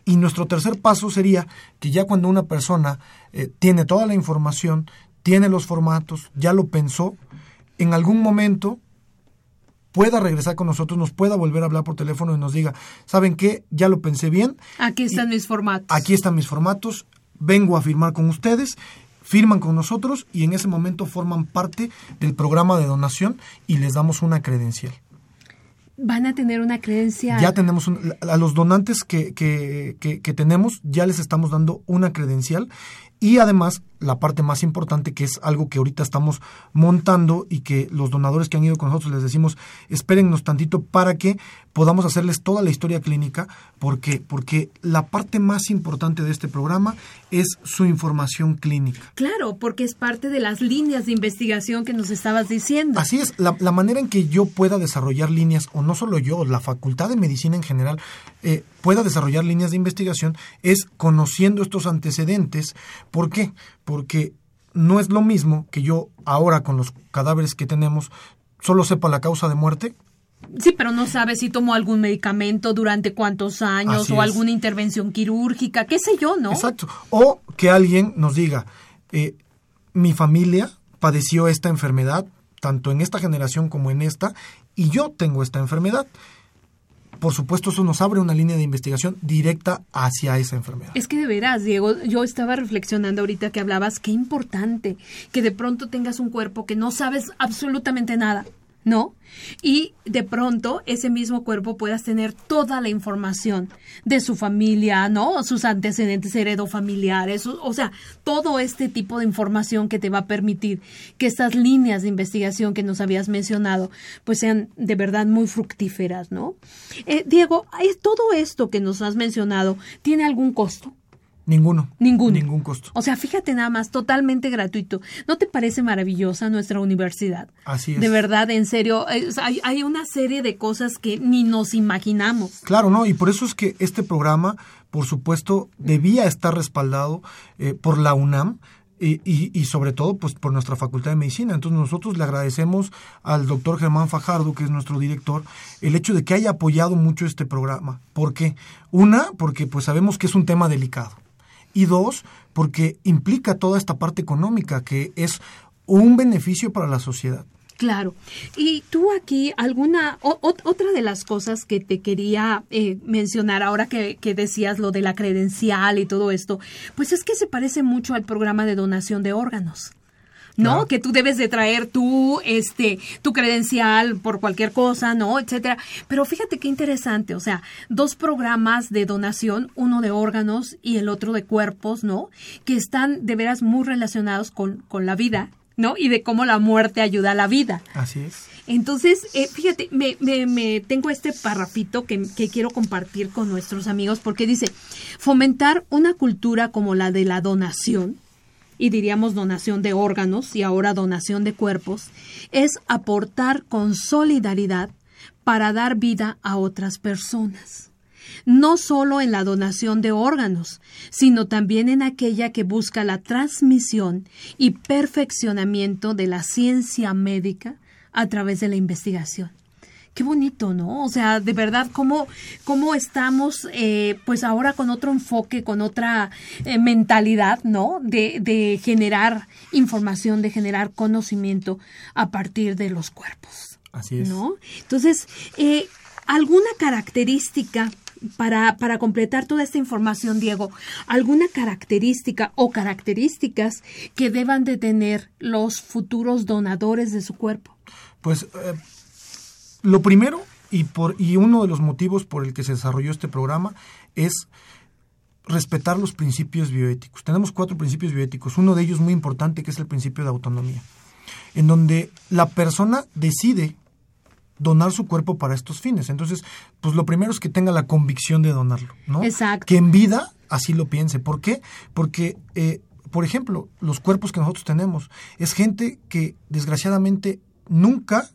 y nuestro tercer paso sería que ya cuando una persona eh, tiene toda la información, tiene los formatos, ya lo pensó, en algún momento pueda regresar con nosotros, nos pueda volver a hablar por teléfono y nos diga, ¿saben qué? Ya lo pensé bien. Aquí están mis formatos. Aquí están mis formatos, vengo a firmar con ustedes, firman con nosotros y en ese momento forman parte del programa de donación y les damos una credencial van a tener una credencial. Ya tenemos, un, a los donantes que, que, que, que, tenemos, ya les estamos dando una credencial y además la parte más importante que es algo que ahorita estamos montando y que los donadores que han ido con nosotros les decimos espérennos tantito para que podamos hacerles toda la historia clínica porque porque la parte más importante de este programa es su información clínica claro porque es parte de las líneas de investigación que nos estabas diciendo así es la, la manera en que yo pueda desarrollar líneas o no solo yo la facultad de medicina en general eh, pueda desarrollar líneas de investigación es conociendo estos antecedentes ¿por qué? porque no es lo mismo que yo ahora con los cadáveres que tenemos solo sepa la causa de muerte. Sí, pero no sabe si tomó algún medicamento durante cuántos años Así o es. alguna intervención quirúrgica, qué sé yo, ¿no? Exacto. O que alguien nos diga, eh, mi familia padeció esta enfermedad, tanto en esta generación como en esta, y yo tengo esta enfermedad por supuesto eso nos abre una línea de investigación directa hacia esa enfermedad. Es que de veras, Diego, yo estaba reflexionando ahorita que hablabas, qué importante que de pronto tengas un cuerpo que no sabes absolutamente nada. ¿No? Y de pronto ese mismo cuerpo puedas tener toda la información de su familia, ¿no? Sus antecedentes heredofamiliares, o sea, todo este tipo de información que te va a permitir que estas líneas de investigación que nos habías mencionado, pues sean de verdad muy fructíferas, ¿no? Eh, Diego, ¿todo esto que nos has mencionado tiene algún costo? Ninguno. Ninguno. Ningún costo. O sea, fíjate nada más, totalmente gratuito. ¿No te parece maravillosa nuestra universidad? Así es. De verdad, en serio, hay, hay una serie de cosas que ni nos imaginamos. Claro, ¿no? Y por eso es que este programa, por supuesto, debía estar respaldado eh, por la UNAM. Y, y, sobre todo pues por nuestra Facultad de Medicina. Entonces nosotros le agradecemos al doctor Germán Fajardo, que es nuestro director, el hecho de que haya apoyado mucho este programa. ¿Por qué? Una, porque pues sabemos que es un tema delicado y dos, porque implica toda esta parte económica que es un beneficio para la sociedad. Claro. Y tú aquí, alguna, otra de las cosas que te quería eh, mencionar ahora que, que, decías lo de la credencial y todo esto, pues es que se parece mucho al programa de donación de órganos. ¿No? Que tú debes de traer tu, este, tu credencial por cualquier cosa, ¿no? Etcétera. Pero fíjate qué interesante, o sea, dos programas de donación, uno de órganos y el otro de cuerpos, ¿no? Que están de veras muy relacionados con, con la vida, ¿no? Y de cómo la muerte ayuda a la vida. Así es. Entonces, eh, fíjate, me, me, me, tengo este parrafito que, que, quiero compartir con nuestros amigos porque dice, fomentar una cultura como la de la donación y diríamos donación de órganos y ahora donación de cuerpos, es aportar con solidaridad para dar vida a otras personas. No solo en la donación de órganos, sino también en aquella que busca la transmisión y perfeccionamiento de la ciencia médica a través de la investigación qué bonito, ¿no? O sea, de verdad, cómo, cómo estamos, eh, pues ahora con otro enfoque, con otra eh, mentalidad, ¿no? De, de generar información, de generar conocimiento a partir de los cuerpos. Así es. ¿No? Entonces, eh, ¿alguna característica para, para, completar toda esta información, Diego, alguna característica o características que deban de tener los futuros donadores de su cuerpo? Pues lo primero, y, por, y uno de los motivos por el que se desarrolló este programa, es respetar los principios bioéticos. Tenemos cuatro principios bioéticos, uno de ellos muy importante que es el principio de autonomía, en donde la persona decide donar su cuerpo para estos fines. Entonces, pues lo primero es que tenga la convicción de donarlo, ¿no? Exacto. Que en vida así lo piense. ¿Por qué? Porque, eh, por ejemplo, los cuerpos que nosotros tenemos es gente que desgraciadamente nunca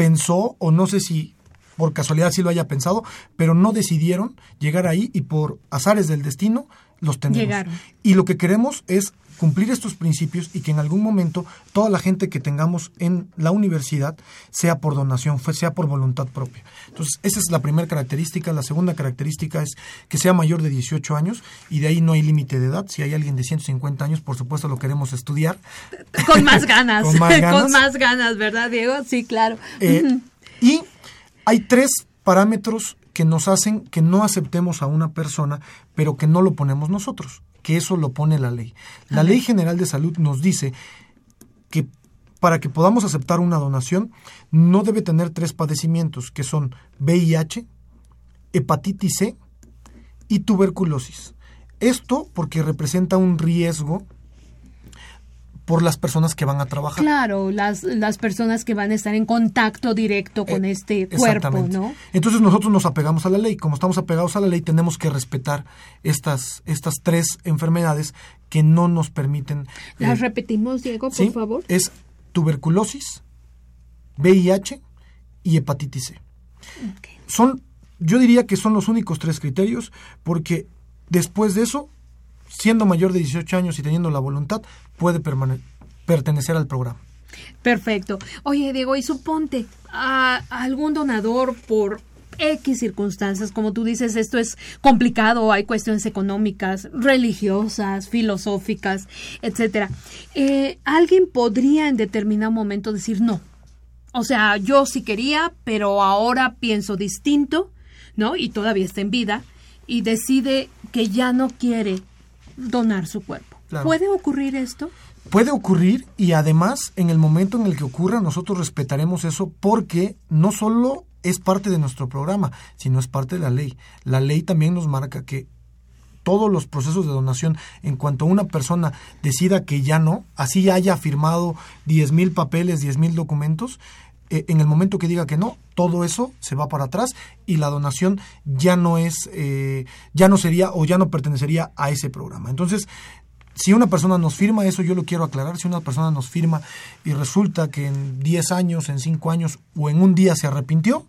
pensó, o no sé si por casualidad sí lo haya pensado, pero no decidieron llegar ahí y por azares del destino los tenemos. Y lo que queremos es cumplir estos principios y que en algún momento toda la gente que tengamos en la universidad sea por donación, sea por voluntad propia. Entonces, esa es la primera característica. La segunda característica es que sea mayor de 18 años y de ahí no hay límite de edad. Si hay alguien de 150 años, por supuesto lo queremos estudiar. Con más ganas. Con más ganas. ¿verdad, Diego? Sí, claro. Eh, y hay tres parámetros que nos hacen que no aceptemos a una persona, pero que no lo ponemos nosotros que eso lo pone la ley. La Ley General de Salud nos dice que para que podamos aceptar una donación no debe tener tres padecimientos, que son VIH, hepatitis C y tuberculosis. Esto porque representa un riesgo por las personas que van a trabajar. Claro, las, las personas que van a estar en contacto directo con eh, este cuerpo, ¿no? Entonces nosotros nos apegamos a la ley. Como estamos apegados a la ley, tenemos que respetar estas, estas tres enfermedades que no nos permiten. Las eh, repetimos, Diego, por favor. Es tuberculosis, VIH y hepatitis C. Son, yo diría que son los únicos tres criterios, porque después de eso siendo mayor de 18 años y teniendo la voluntad, puede pertenecer al programa. Perfecto. Oye, Diego, y suponte a, algún donador por X circunstancias, como tú dices, esto es complicado, hay cuestiones económicas, religiosas, filosóficas, etcétera. Eh, alguien podría en determinado momento decir no. O sea, yo sí quería, pero ahora pienso distinto, ¿no? Y todavía está en vida y decide que ya no quiere donar su cuerpo. ¿Puede ocurrir esto? Puede ocurrir y además en el momento en el que ocurra nosotros respetaremos eso porque no solo es parte de nuestro programa, sino es parte de la ley. La ley también nos marca que todos los procesos de donación, en cuanto una persona decida que ya no, así haya firmado 10 mil papeles, 10 mil documentos, eh, en el momento que diga que no, todo eso se va para atrás y la donación ya no es, eh, ya no sería o ya no pertenecería a ese programa. Entonces, si una persona nos firma, eso yo lo quiero aclarar, si una persona nos firma y resulta que en 10 años, en 5 años o en un día se arrepintió,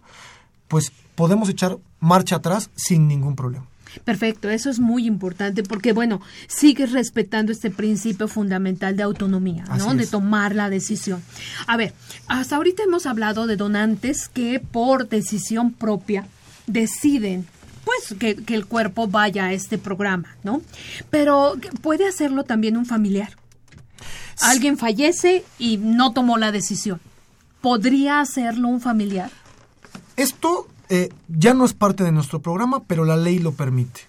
pues podemos echar marcha atrás sin ningún problema. Perfecto, eso es muy importante porque, bueno, sigues respetando este principio fundamental de autonomía, ¿no? De tomar la decisión. A ver, hasta ahorita hemos hablado de donantes que por decisión propia deciden pues que, que, el cuerpo vaya a este programa, ¿no? Pero puede hacerlo también un familiar. Alguien fallece y no tomó la decisión. ¿Podría hacerlo un familiar? Esto eh, ya no es parte de nuestro programa, pero la ley lo permite.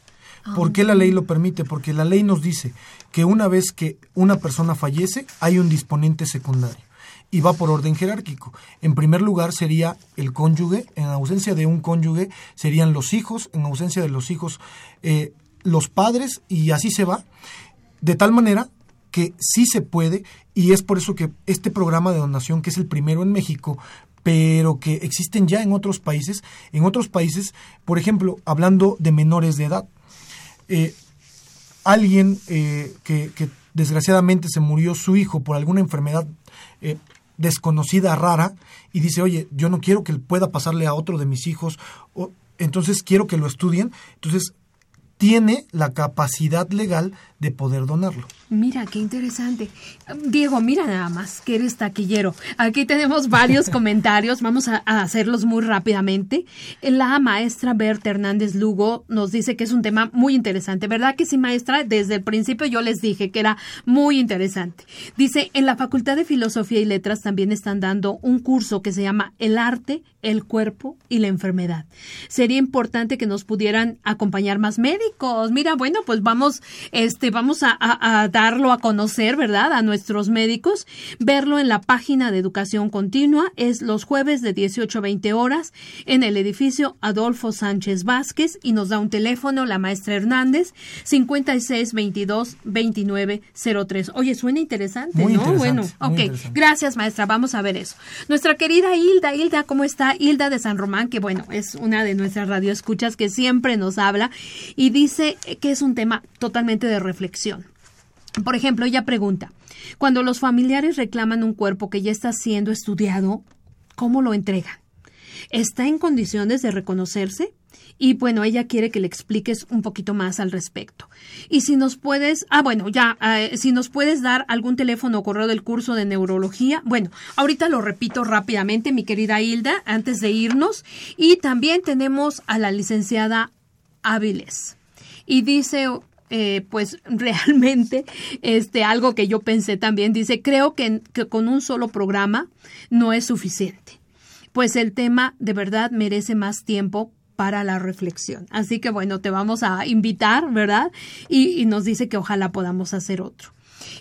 ¿Por qué la ley lo permite? Porque la ley nos dice que una vez que una persona fallece, hay un disponente secundario y va por orden jerárquico. En primer lugar sería el cónyuge, en ausencia de un cónyuge serían los hijos, en ausencia de los hijos eh, los padres y así se va, de tal manera que sí se puede y es por eso que este programa de donación, que es el primero en México, pero que existen ya en otros países. En otros países, por ejemplo, hablando de menores de edad, eh, alguien eh, que, desgraciadamente se murió su hijo por alguna enfermedad eh, desconocida, rara, y dice, oye, yo no quiero que pueda pasarle a otro de mis hijos, entonces quiero que lo estudien. Entonces, tiene la capacidad legal de poder donarlo. Mira, qué interesante. Diego, mira nada más que eres taquillero. Aquí tenemos varios comentarios, vamos a, hacerlos muy rápidamente. La maestra Berta Hernández Lugo nos dice que es un tema muy interesante, ¿verdad que sí, maestra? Desde el principio yo les dije que era muy interesante. Dice, en la Facultad de Filosofía y Letras también están dando un curso que se llama El arte, el cuerpo y la enfermedad. Sería importante que nos pudieran acompañar más médicos Mira, bueno, pues vamos, este, vamos a, darlo a conocer, ¿verdad? A nuestros médicos. Verlo en la página de Educación Continua es los jueves de 18 a 20 horas en el edificio Adolfo Sánchez Vázquez y nos da un teléfono la maestra Hernández 56 22 29 03. Oye, suena interesante, ¿no? bueno, ok. Gracias, maestra. Vamos a ver eso. Nuestra querida Hilda, Hilda, ¿cómo está? Hilda de San Román, que bueno, es una de nuestras radioescuchas que siempre nos habla y dice dice que es un tema totalmente de reflexión. Por ejemplo, ella pregunta, cuando los familiares reclaman un cuerpo que ya está siendo estudiado, ¿cómo lo entregan? ¿Está en condiciones de reconocerse? Y bueno, ella quiere que le expliques un poquito más al respecto. Y si nos puedes, ah, bueno, ya, eh, si nos puedes dar algún teléfono o correo del curso de neurología. Bueno, ahorita lo repito rápidamente, mi querida Hilda, antes de irnos. Y también tenemos a la licenciada Áviles y dice eh, pues realmente este algo que yo pensé también. Dice creo que, que, con un solo programa no es suficiente. Pues el tema de verdad merece más tiempo para la reflexión así que bueno te vamos a invitar verdad y, y nos dice que ojalá podamos hacer otro.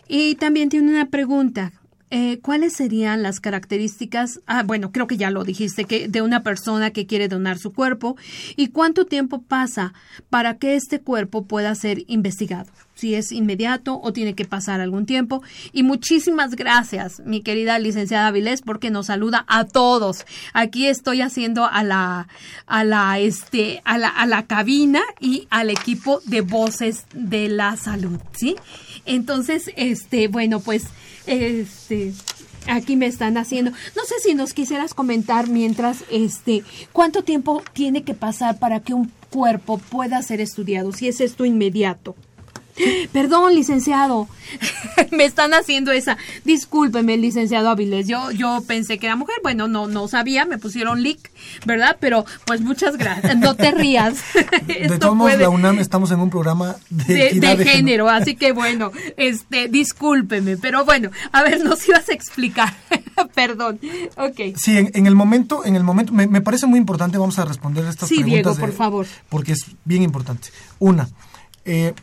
Y también tiene una pregunta eh, ¿cuáles serían las características? Ah, bueno, creo que ya lo dijiste, que de una persona que quiere donar su cuerpo y cuánto tiempo pasa para que este cuerpo pueda ser investigado. Si es inmediato o tiene que pasar algún tiempo. Y muchísimas gracias, mi querida licenciada Vilés, porque nos saluda a todos. Aquí estoy haciendo a la, a la, este, a la, a la cabina y al equipo de voces de la salud, ¿sí? Entonces, este, bueno, pues este, aquí me están haciendo. No sé si nos quisieras comentar mientras, este, cuánto tiempo tiene que pasar para que un cuerpo pueda ser estudiado, si es esto inmediato. Perdón, licenciado. me están haciendo esa. Discúlpeme, licenciado Avilés. Yo, yo pensé que era mujer. Bueno, no, no sabía. Me pusieron leak, ¿verdad? Pero, pues muchas gracias. No te rías. de todos modos, la UNAM estamos en un programa de, de, género, Así que, bueno, este, discúlpeme. Pero bueno, a ver, nos ibas a explicar. Perdón. Ok. Sí, en, el momento, en el momento, me, parece muy importante. Vamos a responder estas sí, preguntas. Sí, Diego, por favor. Porque es bien importante. Una, eh,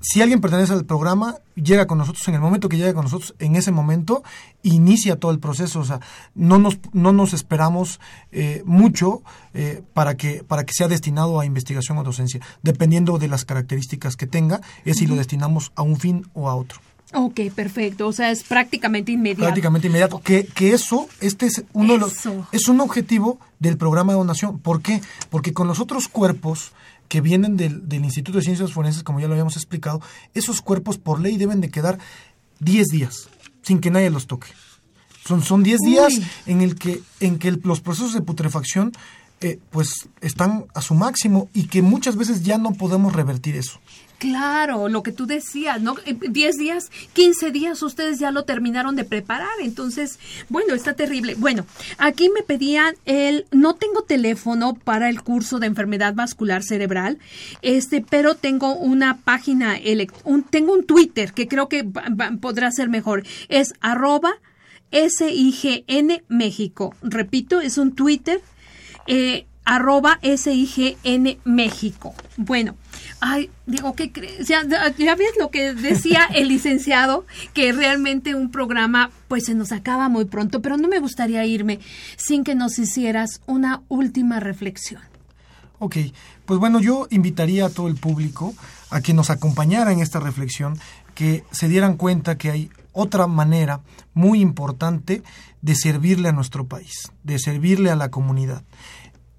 si alguien pertenece al programa, llega con nosotros en el momento que llega con nosotros, en ese momento inicia todo el proceso. O sea, no nos, no nos esperamos eh, mucho eh, para, que, para que sea destinado a investigación o docencia. Dependiendo de las características que tenga, es si lo destinamos a un fin o a otro. Ok, perfecto. O sea, es prácticamente inmediato. Prácticamente inmediato. Que, que eso, este es uno de los, es un objetivo del programa de donación. ¿Por qué? Porque con los otros cuerpos que vienen del, del Instituto de Ciencias Forenses, como ya lo habíamos explicado, esos cuerpos por ley deben de quedar 10 días sin que nadie los toque. Son, son 10 días en el que, en que los procesos de putrefacción eh, pues están a su máximo y que muchas veces ya no podemos revertir eso. Claro, lo que tú decías, ¿no? 10 días, 15 días ustedes ya lo terminaron de preparar, entonces, bueno, está terrible. Bueno, aquí me pedían el, no tengo teléfono para el curso de enfermedad vascular cerebral, este, pero tengo una página, un, tengo un Twitter que creo que podrá ser mejor, es arroba SIGN México. Repito, es un Twitter, eh, arroba SIGN México. Bueno, Ay, digo, ¿qué crees? Ya, ya, ves lo que decía el licenciado, que realmente un programa pues se nos acaba muy pronto, pero no me gustaría irme sin que nos hicieras una última reflexión. Ok, pues bueno, yo invitaría a todo el público a que nos acompañara en esta reflexión, que se dieran cuenta que hay otra manera muy importante de servirle a nuestro país, de servirle a la comunidad,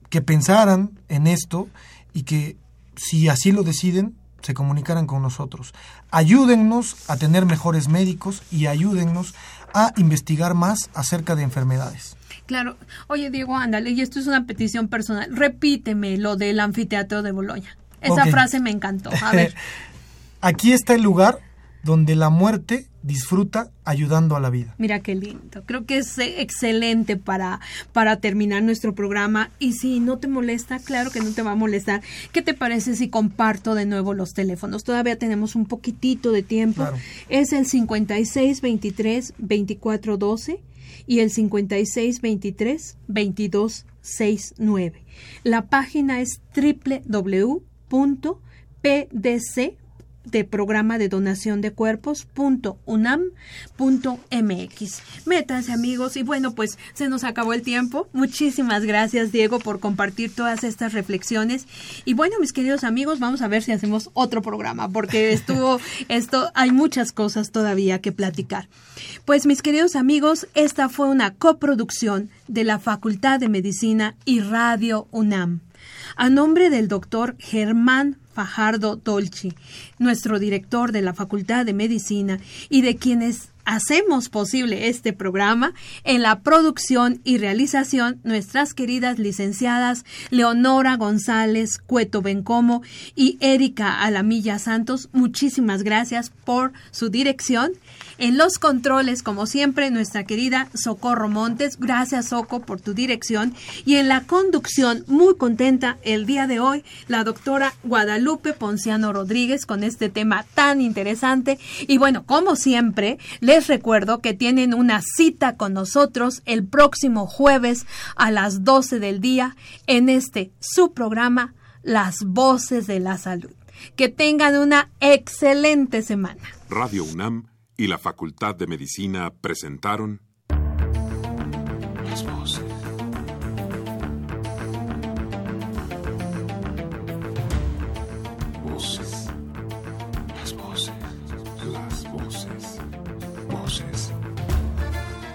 que pensaran en esto y que si así lo deciden, se comunicarán con nosotros. Ayúdennos a tener mejores médicos y ayúdennos a investigar más acerca de enfermedades. Claro. Oye, Diego, ándale, y esto es una petición personal. Repíteme lo del anfiteatro de Boloña. Esa frase me encantó. A ver. Aquí está el lugar donde la muerte disfruta ayudando a la vida. Mira qué lindo. Creo que es excelente para, para terminar nuestro programa. Y si no te molesta, claro que no te va a molestar. ¿Qué te parece si comparto de nuevo los teléfonos? Todavía tenemos un poquitito de tiempo. Es el 5623 2412 y el 5623 2269. La página es www.pdc de programa de donación de cuerpos.unam.mx. Métanse amigos y bueno pues se nos acabó el tiempo. Muchísimas gracias Diego por compartir todas estas reflexiones y bueno mis queridos amigos vamos a ver si hacemos otro programa porque estuvo esto hay muchas cosas todavía que platicar. Pues mis queridos amigos esta fue una coproducción de la Facultad de Medicina y Radio UNAM. A nombre del doctor Germán Fajardo Dolci, nuestro director de la Facultad de Medicina y de quienes hacemos posible este programa en la producción y realización nuestras queridas licenciadas Leonora González Cueto Bencomo y Erika Alamilla Santos. Muchísimas gracias por su dirección en los controles, como siempre, nuestra querida Socorro Montes. Gracias, Soco, por tu dirección. Y en la conducción, muy contenta el día de hoy, la doctora Guadalupe Ponciano Rodríguez con este tema tan interesante. Y bueno, como siempre, les recuerdo que tienen una cita con nosotros el próximo jueves a las 12 del día en este su programa Las Voces de la Salud. Que tengan una excelente semana. Radio UNAM y la Facultad de Medicina presentaron Las voces. Voces.